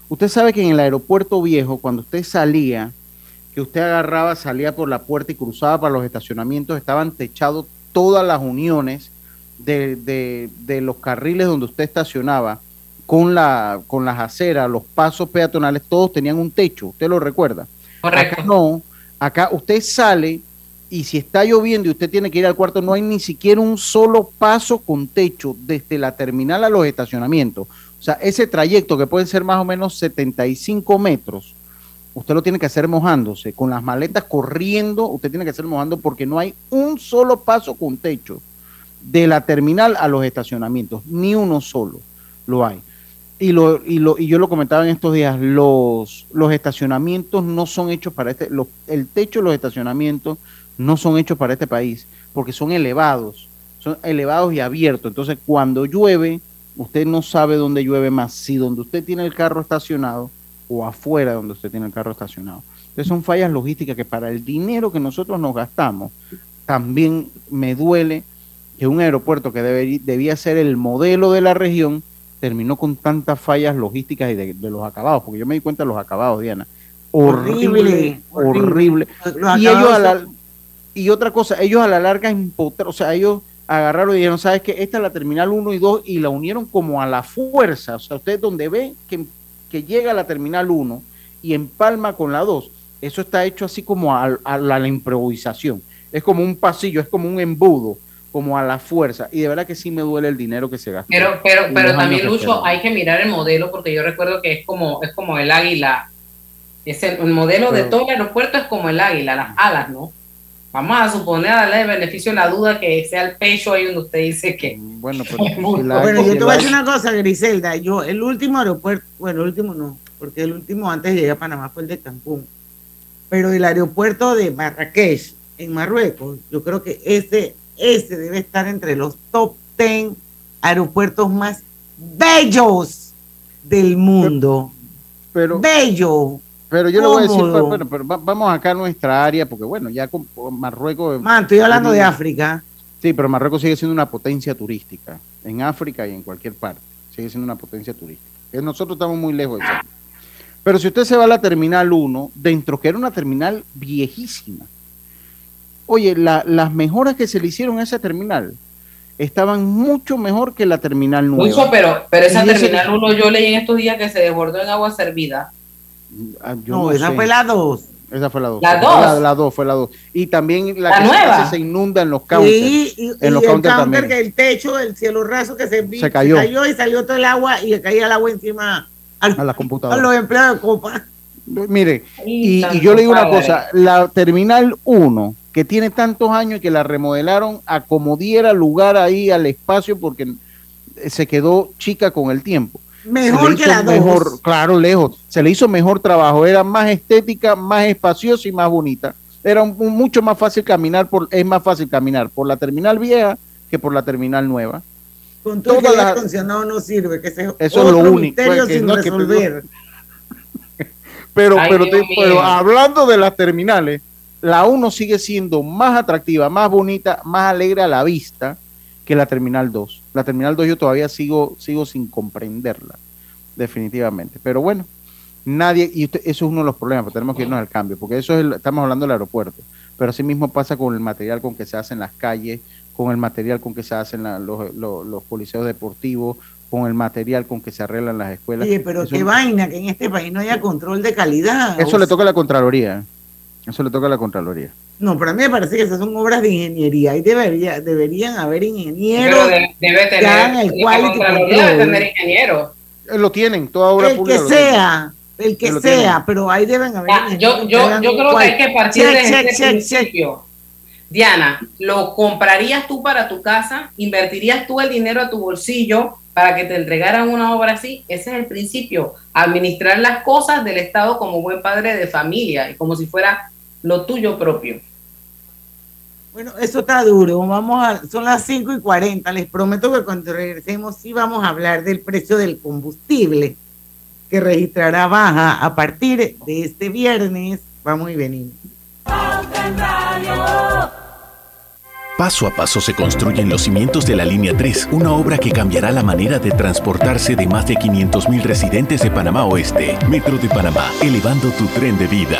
Speaker 3: usted sabe que en el aeropuerto viejo, cuando usted salía, que usted agarraba, salía por la puerta y cruzaba para los estacionamientos, estaban techados todas las uniones de, de- de los carriles donde usted estacionaba con, la, con las aceras, los pasos peatonales, todos tenían un techo, usted lo recuerda. Acá no, acá usted sale y si está lloviendo y usted tiene que ir al cuarto, no hay ni siquiera un solo paso con techo desde la terminal a los estacionamientos. O sea, ese trayecto que puede ser más o menos 75 metros, usted lo tiene que hacer mojándose, con las maletas corriendo, usted tiene que hacer mojando porque no hay un solo paso con techo de la terminal a los estacionamientos, ni uno solo lo hay. Y, lo, y, lo, y yo lo comentaba en estos días, los, los estacionamientos no son hechos para este, los, el techo de los estacionamientos no son hechos para este país, porque son elevados, son elevados y abiertos. Entonces, cuando llueve, usted no sabe dónde llueve más, si donde usted tiene el carro estacionado o afuera donde usted tiene el carro estacionado. Entonces, son fallas logísticas que para el dinero que nosotros nos gastamos, también me duele que un aeropuerto que debería, debía ser el modelo de la región terminó con tantas fallas logísticas y de, de los acabados, porque yo me di cuenta de los acabados, Diana. Horrible,
Speaker 1: Horrible,
Speaker 3: Y ellos a la, y otra cosa, ellos a la larga empotraron, o sea, ellos agarraron y dijeron, sabes que esta es la terminal 1 y 2 y la unieron como a la fuerza. O sea, ustedes donde ven que, que llega la terminal 1 y empalma con la 2, eso está hecho así como a, a la, la improvisación. Es como un pasillo, es como un embudo, como a la fuerza. Y de verdad que sí me duele el dinero que se gasta.
Speaker 2: Pero, pero, pero también, Lucho, hay que mirar el modelo porque yo recuerdo que es como, es como el águila. Es el, el modelo de todo el aeropuerto es como el águila, las alas, ¿no? Vamos a suponer, a darle el beneficio de la duda que sea el pecho ahí donde usted dice que.
Speaker 3: Bueno, [laughs]
Speaker 2: pero si
Speaker 3: la-
Speaker 1: Bueno, yo te voy a decir una cosa, Griselda. Yo, el último aeropuerto, bueno, el último no, porque el último antes de llegar a Panamá fue el de Cancún. Pero el aeropuerto de Marrakech, en Marruecos, yo creo que ese, ese debe estar entre los top 10 aeropuertos más bellos del mundo.
Speaker 3: Pero,
Speaker 1: Bello.
Speaker 3: Pero yo le voy a decir, bueno, pero va- vamos acá a nuestra área, porque bueno, ya con Marruecos.
Speaker 1: Man, estoy hablando de África.
Speaker 3: Sí, pero Marruecos sigue siendo una potencia turística, en África y en cualquier parte. Sigue siendo una potencia turística. Eh, Nosotros estamos muy lejos de eso. Pero si usted se va a la Terminal 1, dentro que era una terminal viejísima, oye, la- las mejoras que se le hicieron a esa terminal estaban mucho mejor que la terminal nueva.
Speaker 2: Lucho, pero, pero esa terminal 1 yo leí en estos días que se desbordó en agua servida
Speaker 3: yo
Speaker 1: No, esa
Speaker 3: sé.
Speaker 1: fue la 2.
Speaker 3: Esa fue la 2.
Speaker 1: ¿La dos?
Speaker 3: La, la dos fue la 2. Y también la,
Speaker 1: ¿La
Speaker 3: que se-
Speaker 1: nueva?
Speaker 3: se inunda en los counters.
Speaker 1: Sí, y,
Speaker 3: en
Speaker 1: y
Speaker 3: los
Speaker 1: el
Speaker 3: counters
Speaker 1: counter
Speaker 3: también.
Speaker 1: que el techo, el cielo raso que se, vi-
Speaker 3: Se cayó.
Speaker 1: y salió todo el agua y le caía el agua encima al-
Speaker 3: A la
Speaker 1: a
Speaker 3: computadora.
Speaker 1: los empleados de Copa.
Speaker 3: Mire, y, y yo le digo una cosa, la Terminal 1, que tiene tantos años y que la remodelaron a como diera lugar ahí al espacio porque se quedó chica con el tiempo.
Speaker 1: Mejor
Speaker 3: Se
Speaker 1: que
Speaker 3: hizo
Speaker 1: la dos.
Speaker 3: mejor, Claro, lejos. Se le hizo mejor trabajo, era más estética, más espaciosa y más bonita. Era un- un mucho más fácil caminar, por, es más fácil caminar por la terminal vieja que por la terminal nueva.
Speaker 1: Con todo aire
Speaker 3: las-
Speaker 1: acondicionado no sirve, que ese es
Speaker 3: Eso es lo único,
Speaker 1: misterio
Speaker 3: pues, que
Speaker 1: sin
Speaker 3: no es que
Speaker 1: resolver. [laughs]
Speaker 3: Pero,
Speaker 1: Ay,
Speaker 3: pero, te- pero hablando de las terminales, la 1 sigue siendo más atractiva, más bonita, más alegre a la vista que la terminal 2. La terminal 2 yo todavía sigo, sigo sin comprenderla, definitivamente. Pero bueno, nadie, y usted- eso es uno de los problemas, pero tenemos que irnos al cambio, porque eso es, el- estamos hablando del aeropuerto, pero así mismo pasa con el material con que se hacen las calles, con el material con que se hacen la- los, los, los coliseos deportivos, con el material con que se arreglan las escuelas.
Speaker 1: Oye, pero
Speaker 3: Eso-
Speaker 1: qué vaina que en este país no haya control de calidad.
Speaker 3: eso
Speaker 1: O
Speaker 3: le toca a la Contraloría. Eso le toca a la Contraloría.
Speaker 1: No, pero a mí me parece que esas son obras de ingeniería y debería, deberían haber ingenieros
Speaker 2: Pero de- debe
Speaker 1: que
Speaker 2: tener,
Speaker 1: el
Speaker 2: Contraloría debe tener ingeniero.
Speaker 3: Eh, Lo tienen, toda obra
Speaker 1: el
Speaker 3: pública.
Speaker 1: que
Speaker 3: lo tiene.
Speaker 1: sea, el que
Speaker 3: Que lo
Speaker 1: sea, pero ahí deben haber
Speaker 2: Ya, yo,
Speaker 1: ingenieros
Speaker 2: yo, yo creo que hay que partir
Speaker 1: Check,
Speaker 2: de
Speaker 1: check,
Speaker 2: este
Speaker 1: check, check.
Speaker 2: principio. Diana, ¿lo comprarías tú para tu casa? ¿Invertirías tú el dinero a tu bolsillo para que te entregaran una obra así? Ese es el principio. Administrar las cosas del Estado como buen padre de familia y como si fuera lo tuyo propio.
Speaker 1: Bueno, eso está duro. Vamos a, son las 5 y 40. Les prometo que cuando regresemos sí vamos a hablar del precio del combustible que registrará baja a partir de este viernes. Vamos y venimos.
Speaker 21: Paso a paso se construyen los cimientos de la Línea 3, una obra que cambiará la manera de transportarse de más de 500.000 residentes de Panamá Oeste. Metro de Panamá, elevando tu tren de vida.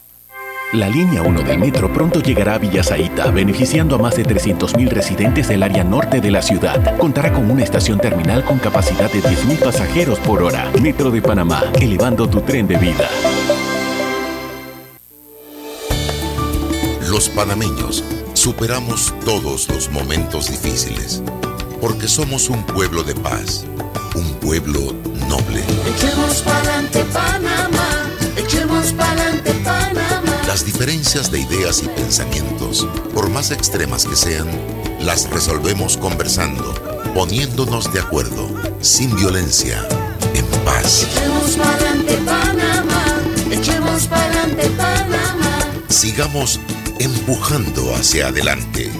Speaker 21: La línea 1 del metro pronto llegará a Villasaita, beneficiando a más de 300.000 residentes del área norte de la ciudad. Contará con una estación terminal con capacidad de 10.000 pasajeros por hora. Metro de Panamá, elevando tu tren de vida.
Speaker 9: Los panameños superamos todos los momentos difíciles porque somos un pueblo de paz, un pueblo noble.
Speaker 5: Echemos pa'lante Panamá, echemos pa'lante Panamá.
Speaker 9: Las diferencias de ideas y pensamientos, por más extremas que sean, las resolvemos conversando, poniéndonos de acuerdo, sin violencia, en paz.
Speaker 5: Echemos pa'lante Panamá, echemos pa'lante Panamá.
Speaker 9: Sigamos empujando hacia adelante,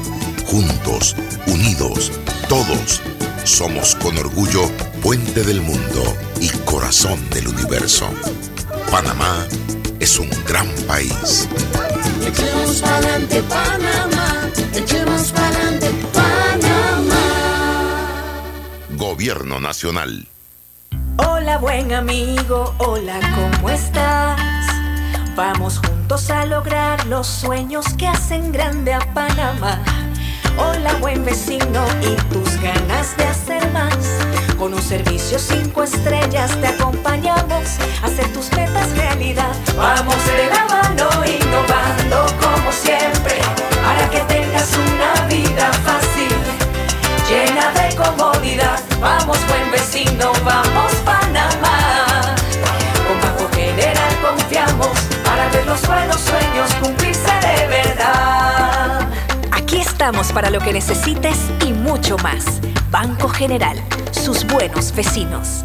Speaker 9: juntos, unidos, todos. Somos con orgullo puente del mundo y corazón del universo. Panamá es un gran país.
Speaker 5: Echemos pa'lante Panamá, echemos pa'lante Panamá.
Speaker 9: Gobierno Nacional.
Speaker 13: Hola buen amigo, hola, ¿cómo estás? Vamos juntos a lograr los sueños que hacen grande a Panamá. Hola buen vecino y tus ganas de hacer más. Con un servicio cinco estrellas te acompañamos Para lo que necesites y mucho más. Banco General, sus buenos vecinos.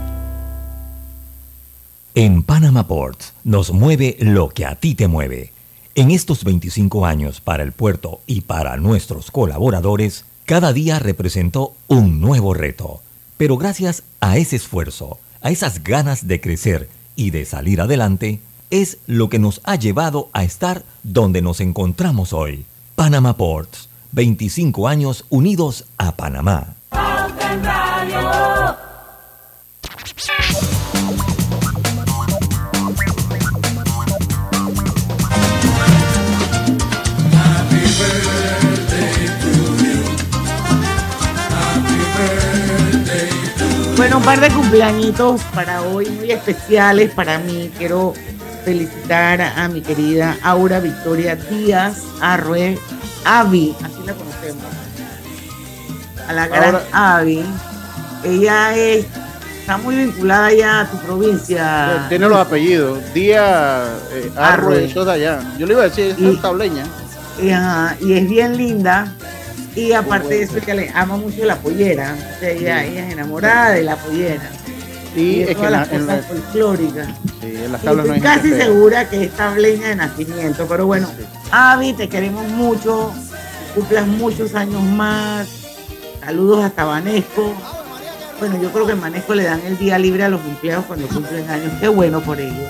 Speaker 11: En Panama Ports nos mueve lo que a ti te mueve. En estos 25 años para el puerto y para nuestros colaboradores, cada día representó un nuevo reto. Pero gracias a ese esfuerzo, a esas ganas de crecer y de salir adelante, es lo que nos ha llevado a estar donde nos encontramos hoy. Panama Ports, 25 años unidos a Panamá.
Speaker 1: Bueno, un par de cumpleañitos para hoy muy especiales para mí. Quiero felicitar a mi querida Aura Victoria Díaz Arrue, Avi, así la conocemos. A la gran
Speaker 3: Ahora-.
Speaker 1: Ella es, está muy vinculada ya a tu provincia.
Speaker 3: Tiene los apellidos. Día eh, Arroyo,
Speaker 1: Arroyo.
Speaker 3: eso de allá. Yo le iba a decir, es
Speaker 1: Y-
Speaker 3: tableña.
Speaker 1: Y, ajá, y es bien linda. Y aparte de eso, que le ama mucho la pollera. O sea, ella, ella es enamorada de la pollera.
Speaker 3: Y
Speaker 1: de
Speaker 3: es que en la-
Speaker 1: las
Speaker 3: en
Speaker 1: folclóricas.
Speaker 3: Sí, en las
Speaker 1: Y
Speaker 3: tablas no
Speaker 1: estoy
Speaker 3: hay gente
Speaker 1: casi
Speaker 3: fea.
Speaker 1: segura que es tableña de nacimiento. Pero bueno, Avi, te queremos mucho. Cumplas muchos años más. Saludos hasta Banesco. Bueno, yo creo que en le dan el día libre a los empleados cuando cumplen años. Qué bueno por ellos.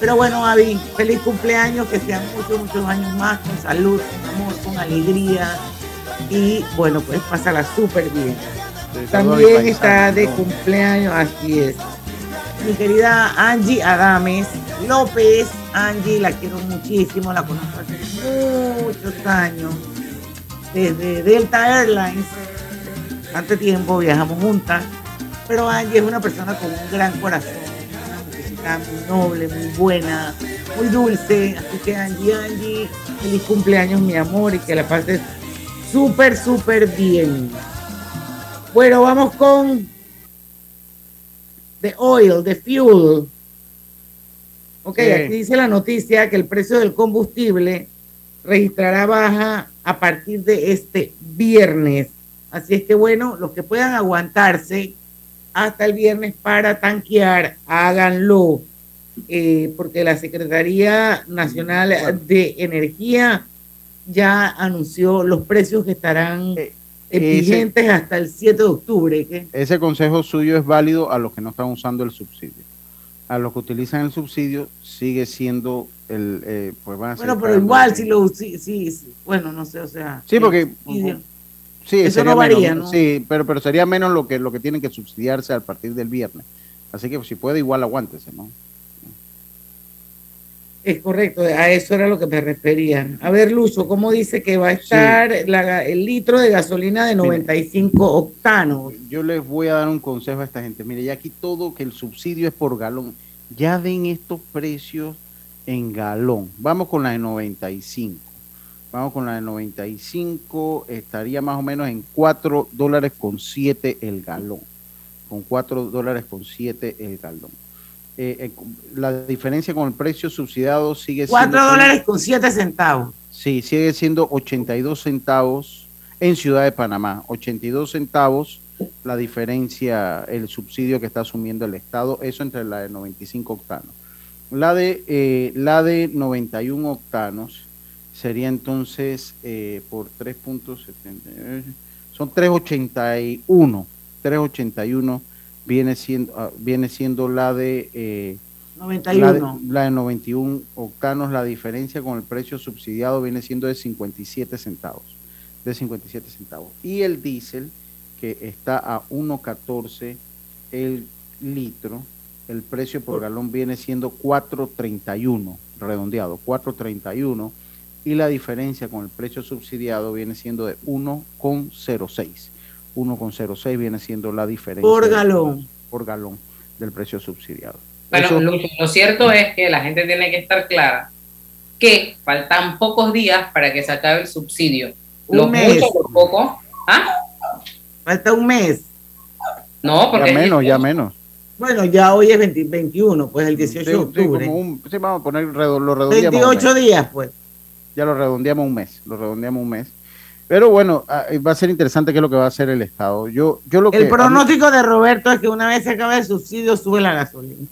Speaker 1: Pero bueno, Avi, feliz cumpleaños, que sean muchos, muchos años más, con salud, con amor, con alegría. Y bueno, pues pásala súper bien. También está de cumpleaños, así es. Mi querida Angie Adames López. Angie, la quiero muchísimo, la conozco hace muchos años. Desde Delta Airlines. Bastante tiempo viajamos juntas. Pero Angie es una persona con un gran corazón. Una muy noble, muy buena, muy dulce. Así que Angie, Angie, feliz cumpleaños, mi amor, y que la pases súper, súper bien. Bueno, vamos con The Oil, The Fuel. Ok,
Speaker 3: Sí.
Speaker 1: aquí dice la noticia que el precio del combustible registrará baja a partir de este viernes. Así es que bueno, los que puedan aguantarse hasta el viernes para tanquear, háganlo. Eh, porque la Secretaría Nacional de Energía ya anunció los precios que estarán eh, vigentes hasta el 7 de octubre. ¿qué?
Speaker 3: Ese consejo suyo es válido a los que no están usando el subsidio. A los que utilizan el subsidio sigue siendo el, eh, pues van a
Speaker 1: Bueno, pero igual si lo sí, bueno, no sé, o sea.
Speaker 3: Sí, porque
Speaker 1: sí, eso no varía,
Speaker 3: menos,
Speaker 1: ¿no?
Speaker 3: Sí, pero, pero sería menos lo que lo que tienen que subsidiarse a partir del viernes. Así que si puede igual aguántese, ¿no?
Speaker 1: Es correcto, a eso era lo que me refería. A ver, Lucho, ¿cómo dice que va a estar la- el litro de gasolina de 95 octanos?
Speaker 3: Yo les voy a dar un consejo a esta gente. Mire, ya aquí todo que el subsidio es por galón. Ya den estos precios en galón. Vamos con la de 95. Vamos con la de 95. Estaría más o menos en 4 dólares con 7 el galón. Con 4 dólares con 7 el galón. Eh, eh, la diferencia con el precio subsidiado sigue
Speaker 1: 4
Speaker 3: siendo...
Speaker 1: dólares con 7 centavos.
Speaker 3: Sí, sigue siendo 82 centavos en Ciudad de Panamá. 82 centavos la diferencia, el subsidio que está asumiendo el Estado, eso entre la de 95 octanos. La de, eh, la de 91 octanos sería entonces eh, por 3.70, son 381, 381 viene siendo, ah, viene siendo la de... eh,
Speaker 1: 91.
Speaker 3: la de, la de 91 octanos, la diferencia con el precio subsidiado viene siendo de 57 centavos. De 57 centavos. Y el diésel, que está a 1.14 el litro, el precio por galón viene siendo 4.31, redondeado, 4.31. Y la diferencia con el precio subsidiado viene siendo de 1.06. 1.06 viene siendo la diferencia.
Speaker 1: Por
Speaker 3: del-
Speaker 1: galón.
Speaker 3: Por galón del precio subsidiado.
Speaker 2: Bueno,
Speaker 3: Eso-
Speaker 2: Lucho, lo cierto es que la gente tiene que estar clara que faltan pocos días para que se acabe el subsidio.
Speaker 1: Un
Speaker 2: Lo
Speaker 1: mes.
Speaker 2: mucho, lo poco. ¿Ah?
Speaker 1: Falta un mes.
Speaker 2: No, porque
Speaker 3: ya menos, ya menos.
Speaker 1: Bueno, ya hoy es 20 21, pues el 18 de
Speaker 3: Sí, sí,
Speaker 1: octubre.
Speaker 3: como un- sí, vamos a poner, lo redondeamos. un
Speaker 1: 28
Speaker 3: mes.
Speaker 1: días, pues.
Speaker 3: Ya lo redondeamos un mes, lo redondeamos un mes. Pero bueno, ah, va a ser interesante qué es lo que va a hacer el Estado. Yo, yo lo que,
Speaker 1: El pronóstico de Roberto es que una vez se acabe el subsidio, sube la gasolina.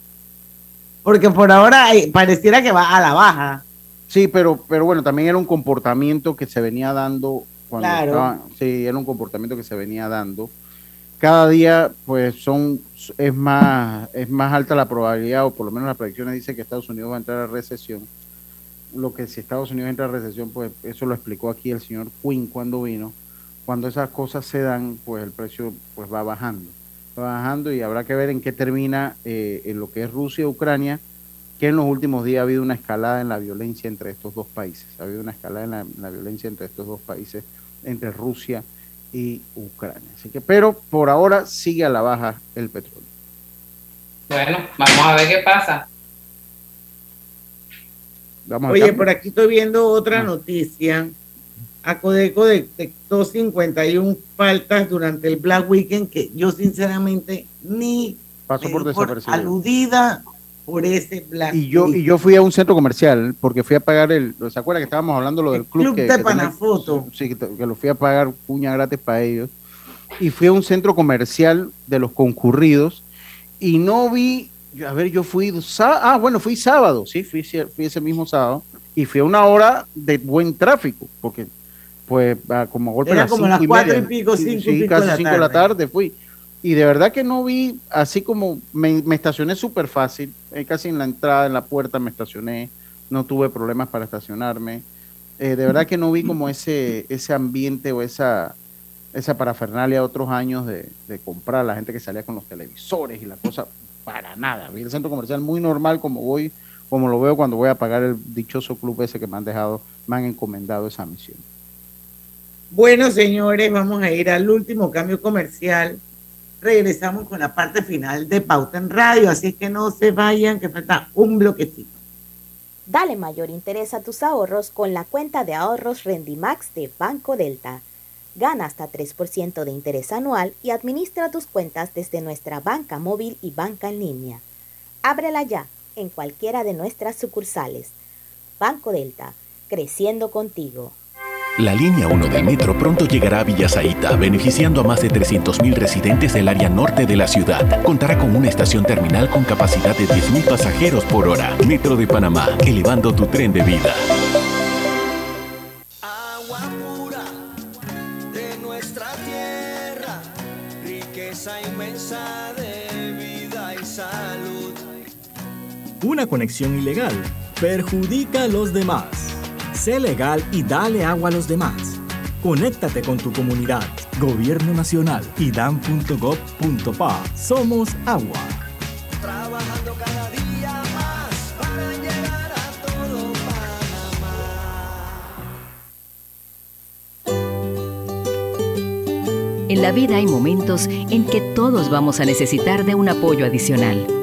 Speaker 1: Porque por ahora hay- pareciera que va a la baja.
Speaker 3: Sí, pero, pero bueno, también era un comportamiento que se venía dando cuando
Speaker 1: Claro.
Speaker 3: sí, era un comportamiento que se venía dando. Cada día, pues, son, es más, es más alta la probabilidad, o por lo menos las predicciones dicen que Estados Unidos va a entrar a recesión. Lo que si Estados Unidos entra a recesión, pues eso lo explicó aquí el señor Quinn cuando vino. Cuando esas cosas se dan, pues el precio pues va bajando. Va bajando y habrá que ver en qué termina eh, en lo que es Rusia y Ucrania, que en los últimos días ha habido una escalada en la violencia entre estos dos países. Ha habido una escalada en la, en la violencia entre estos dos países, entre Rusia y Ucrania. Así que, pero por ahora sigue a la baja el petróleo.
Speaker 2: Bueno, vamos a ver qué pasa.
Speaker 3: Vamos
Speaker 1: Oye, por aquí estoy viendo otra
Speaker 3: Ah.
Speaker 1: noticia. Acodeco detectó 51 faltas durante el Black Weekend que yo sinceramente ni
Speaker 3: Pasó
Speaker 1: me
Speaker 3: por desapercibido.
Speaker 1: aludida por ese Black
Speaker 3: Y yo, y
Speaker 1: Weekend.
Speaker 3: yo fui a un centro comercial porque fui a pagar el. ¿Se acuerda que estábamos hablando lo del club?
Speaker 1: Club
Speaker 3: que,
Speaker 1: de
Speaker 3: que tenía-
Speaker 1: Panafoto.
Speaker 3: Sí, que, que lo fui a pagar puña gratis para ellos. Y fui a un centro comercial de los concurridos y no vi. Yo- A ver, yo fui. Ah, bueno, fui sábado, sí, fui, fui ese mismo sábado. Y fui a una hora de buen tráfico porque, pues, a como a golpe
Speaker 1: Era
Speaker 3: las
Speaker 1: como
Speaker 3: cinco
Speaker 1: las
Speaker 3: y
Speaker 1: cuatro
Speaker 3: media.
Speaker 1: y pico,
Speaker 3: Sí,
Speaker 1: cinco y
Speaker 3: sí,
Speaker 1: pico
Speaker 3: casi
Speaker 1: de
Speaker 3: cinco de la
Speaker 1: tarde.
Speaker 3: tarde fui. Y de verdad que no vi, así como me, me estacioné súper fácil, eh, casi en la entrada, en la puerta me estacioné, no tuve problemas para estacionarme. Eh, de verdad que no vi como ese, ese ambiente o esa, esa parafernalia de otros años de, de comprar, la gente que salía con los televisores y la cosa, para nada. Vi el centro comercial muy normal como voy, como lo veo cuando voy a pagar el dichoso club ese que me han dejado, me han encomendado esa misión.
Speaker 1: Bueno, señores, vamos a ir al último cambio comercial. Regresamos con la parte final de Pauta en Radio, así es que no se vayan, que falta un bloquecito.
Speaker 23: Dale mayor interés a tus ahorros con la cuenta de ahorros Rendimax de Banco Delta. Gana hasta 3% de interés anual y administra tus cuentas desde nuestra banca móvil y banca en línea. Ábrela ya en cualquiera de nuestras sucursales. Banco Delta, creciendo contigo.
Speaker 21: La línea 1 del metro pronto llegará a Villasaita, beneficiando a más de 300.000 residentes del área norte de la ciudad. Contará con una estación terminal con capacidad de 10.000 pasajeros por hora. Metro de Panamá, elevando tu tren de vida.
Speaker 24: Una conexión ilegal perjudica a los demás. Sé legal y dale agua a los demás. Conéctate con tu comunidad. Gobierno Nacional y dan.gov.pa. Somos agua.
Speaker 5: Trabajando cada día más para llegar a todo
Speaker 25: En la vida hay momentos en que todos vamos a necesitar de un apoyo adicional.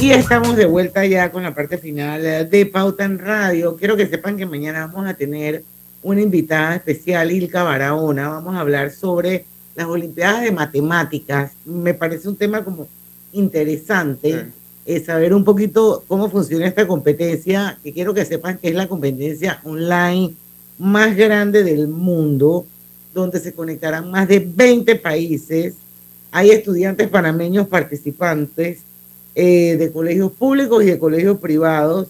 Speaker 1: Y estamos de vuelta ya con la parte final de Pauta en Radio. Quiero que sepan que mañana vamos a tener una invitada especial, Ilka Barahona. Vamos a hablar sobre las Olimpiadas de Matemáticas. Me parece un tema como interesante eh, saber un poquito cómo funciona esta competencia, que quiero que sepan que es la competencia online más grande del mundo, donde se conectarán más de 20 países hay estudiantes panameños participantes eh, de colegios públicos y de colegios privados.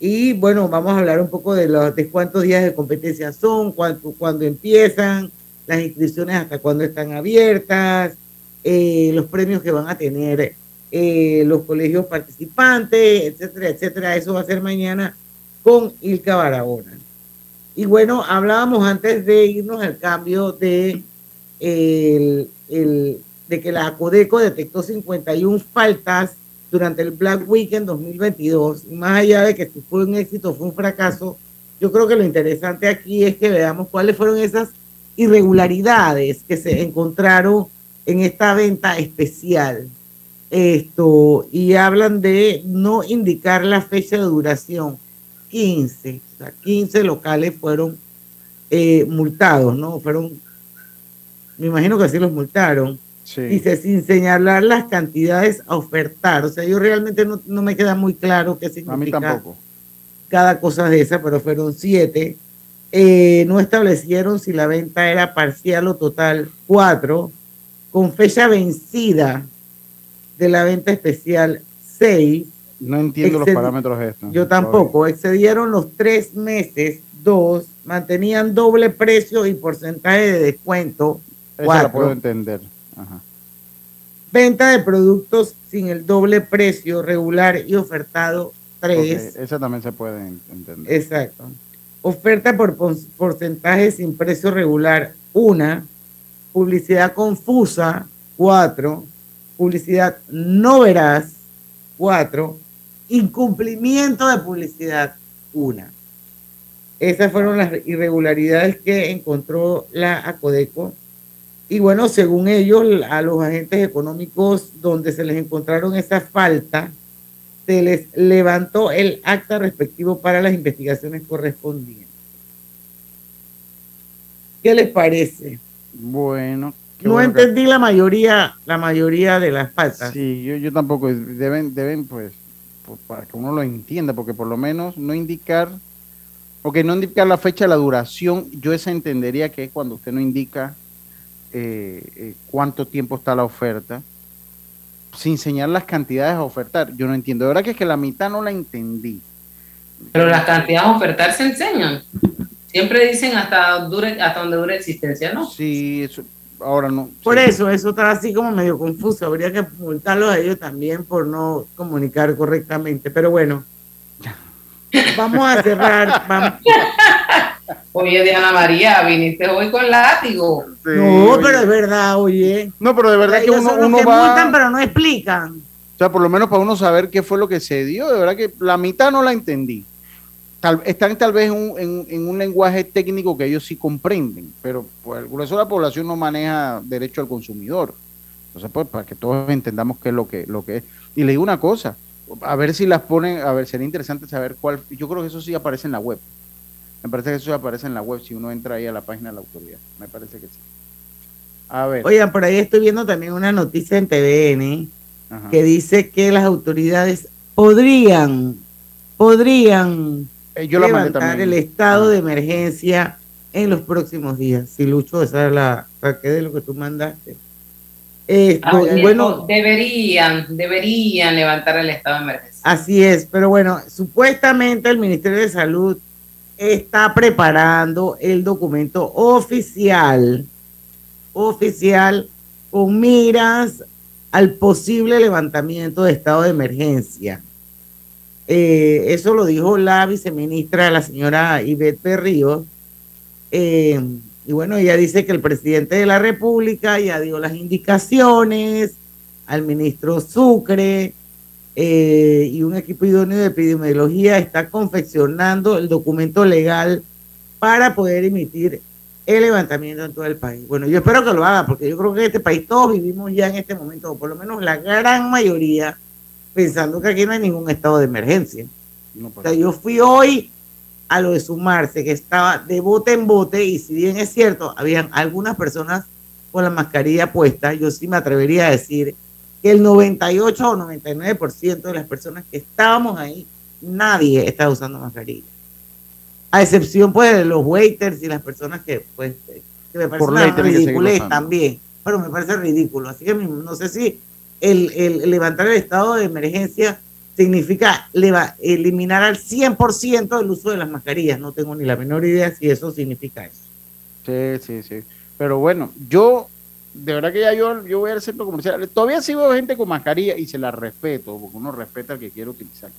Speaker 1: Y bueno, vamos a hablar un poco de, los, de cuántos días de competencia son, cuánto, cuándo empiezan, las inscripciones hasta cuándo están abiertas, eh, los premios que van a tener eh, los colegios participantes, etcétera, etcétera. Eso va a ser mañana con Ilka Barahona. Y bueno, hablábamos antes de irnos al cambio de, el, el, de que la Codeco detectó 51 faltas durante el Black Weekend 2022. Y más allá de que si fue un éxito fue un fracaso, yo creo que lo interesante aquí es que veamos cuáles fueron esas irregularidades que se encontraron en esta venta especial. Esto, y hablan de no indicar la fecha de duración. 15, o sea, 15 locales fueron eh, multados, ¿no? Fueron, me imagino que así los multaron. Dice, sin señalar las cantidades a ofertar. O sea, yo realmente no, no me queda muy claro qué significa.
Speaker 3: A mí tampoco.
Speaker 1: Cada cosa de esa, pero fueron siete. Eh, no establecieron si la venta era parcial o total. Cuatro. Con fecha vencida de la venta especial. Seis.
Speaker 3: No entiendo los parámetros estos.
Speaker 1: Yo tampoco. Excedieron los tres meses. Dos. Mantenían doble precio y porcentaje de descuento.
Speaker 3: Eso lo puedo entender. Ajá.
Speaker 1: Venta de productos sin el doble precio regular y ofertado 3.
Speaker 3: Okay, esa también se puede entender.
Speaker 1: Exacto. Oferta por porcentaje sin precio regular 1. Publicidad confusa 4. Publicidad no veraz 4. Incumplimiento de publicidad 1. Esas fueron las irregularidades que encontró la Acodeco y bueno, según ellos, a los agentes económicos donde se les encontraron esa falta, se les levantó el acta respectivo para las investigaciones correspondientes. ¿Qué les parece?
Speaker 3: Bueno.
Speaker 1: No
Speaker 3: bueno
Speaker 1: entendí que... la mayoría, la mayoría de las faltas.
Speaker 3: Sí, yo, yo tampoco. Deben, deben, pues, pues, para que uno lo entienda, porque por lo menos no indicar, o que no indicar la fecha la duración, yo esa entendería que es cuando usted no indica eh, eh, cuánto tiempo está la oferta, sin enseñar las cantidades a ofertar. Yo no entiendo. De verdad que es que la mitad no la entendí.
Speaker 2: Pero las cantidades a ofertar se enseñan. Siempre dicen hasta dure, hasta donde dure existencia, ¿no?
Speaker 3: Sí, eso, ahora no.
Speaker 1: Por
Speaker 3: sí.
Speaker 1: eso, eso está así como medio confuso. Habría que multarlos a ellos también por no comunicar correctamente. Pero bueno, [laughs] vamos a cerrar. Vamos.
Speaker 2: Oye, Diana María, viniste hoy con látigo.
Speaker 1: Sí, no, oye. pero es verdad, oye.
Speaker 3: No, pero de verdad que uno, uno
Speaker 1: que
Speaker 3: va.
Speaker 1: Multan, pero no explican.
Speaker 3: O sea, por lo menos para uno saber qué fue lo que se dio, de verdad que la mitad no la entendí. Tal, están tal vez un, en, en, un lenguaje técnico que ellos sí comprenden, pero pues, el grueso de la población no maneja derecho al consumidor. Entonces, pues, para que todos entendamos qué es lo que, lo que es. Y le digo una cosa, a ver si las ponen, a ver, sería interesante saber cuál, yo creo que eso sí aparece en la web. Me parece que eso aparece en la web si uno entra ahí a la página de la autoridad. Me parece que sí. A ver.
Speaker 1: Oigan, por ahí estoy viendo también una noticia en TVN Ajá. que dice que las autoridades podrían, podrían
Speaker 3: eh, yo
Speaker 1: levantar el estado Ajá. de emergencia en los próximos días. Si Lucho, esa es la qué de lo que tú mandaste.
Speaker 2: Esto, ah, bueno, deberían, deberían levantar el estado de emergencia.
Speaker 1: Así es, pero bueno, supuestamente el Ministerio de Salud está preparando el documento oficial, oficial, con miras al posible levantamiento de estado de emergencia. Eh, eso lo dijo la viceministra, la señora Ivette Berrío. Eh, y bueno, ella dice que el presidente de la República ya dio las indicaciones al ministro Sucre, eh, y un equipo idóneo de epidemiología está confeccionando el documento legal para poder emitir el levantamiento en todo el país. Bueno, yo espero que lo haga, porque yo creo que en este país todos vivimos ya en este momento, o por lo menos la gran mayoría pensando que aquí no hay ningún estado de emergencia.
Speaker 3: No,
Speaker 1: O sea, yo fui hoy a lo de sumarse, que estaba de bote en bote, y si bien es cierto, habían algunas personas con la mascarilla puesta, yo sí me atrevería a decir que el 98 o 99% de las personas que estábamos ahí, nadie estaba usando mascarilla. A excepción, pues, de los waiters y las personas que, pues, que me parece
Speaker 3: Por
Speaker 1: una
Speaker 3: ley tienen que seguir
Speaker 1: ridiculez
Speaker 3: usando.
Speaker 1: también, pero me parece ridículo. Así que no sé si el, el levantar el estado de emergencia significa eliminar al 100% el uso de las mascarillas. No tengo ni la menor idea si eso significa eso.
Speaker 3: Sí, sí, sí. Pero bueno, yo, de verdad que ya yo, yo voy al centro comercial. Todavía sí veo gente con mascarilla y se la respeto, porque uno respeta al que quiere utilizar.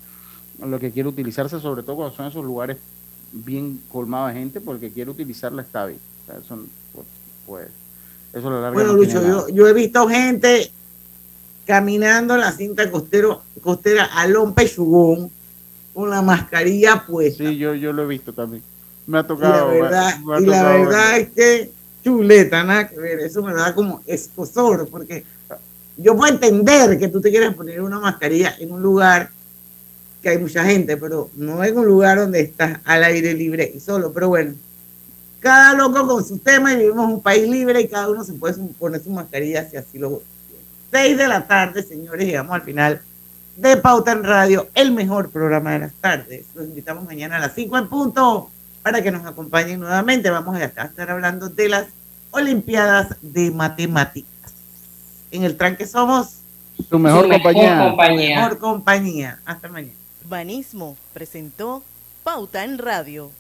Speaker 3: Lo que quiere utilizarse, sobre todo cuando son esos lugares bien colmados de gente, porque quiere utilizarla está bien. O sea, eso, pues, pues, eso a la larga
Speaker 1: Bueno,
Speaker 3: no
Speaker 1: Lucho, yo, yo he visto gente caminando en la cinta costero, costera a Lompe Chugón con la mascarilla puesta.
Speaker 3: Sí, yo, yo lo he visto también. Me ha
Speaker 1: Y la
Speaker 3: tocado. me-
Speaker 1: verdad,
Speaker 3: me ha
Speaker 1: y la verdad es que chuleta, nada que ver. Eso me da como escosor, porque yo puedo entender que tú te quieras poner una mascarilla en un lugar que hay mucha gente, pero no en un lugar donde estás al aire libre y solo. Pero bueno, cada loco con su tema y vivimos un país libre y cada uno se puede poner su mascarilla si así lo Seis de la tarde, señores, llegamos al final de Pauta en Radio, el mejor programa de las tardes. Los invitamos mañana a las 5 en punto para que nos acompañen nuevamente. Vamos a estar hablando de las Olimpiadas de Matemáticas. En el tranque somos
Speaker 3: Tu mejor
Speaker 2: Su mejor
Speaker 3: compañía.
Speaker 2: compañía.
Speaker 1: mejor compañía. Hasta mañana.
Speaker 26: Banismo presentó Pauta en Radio.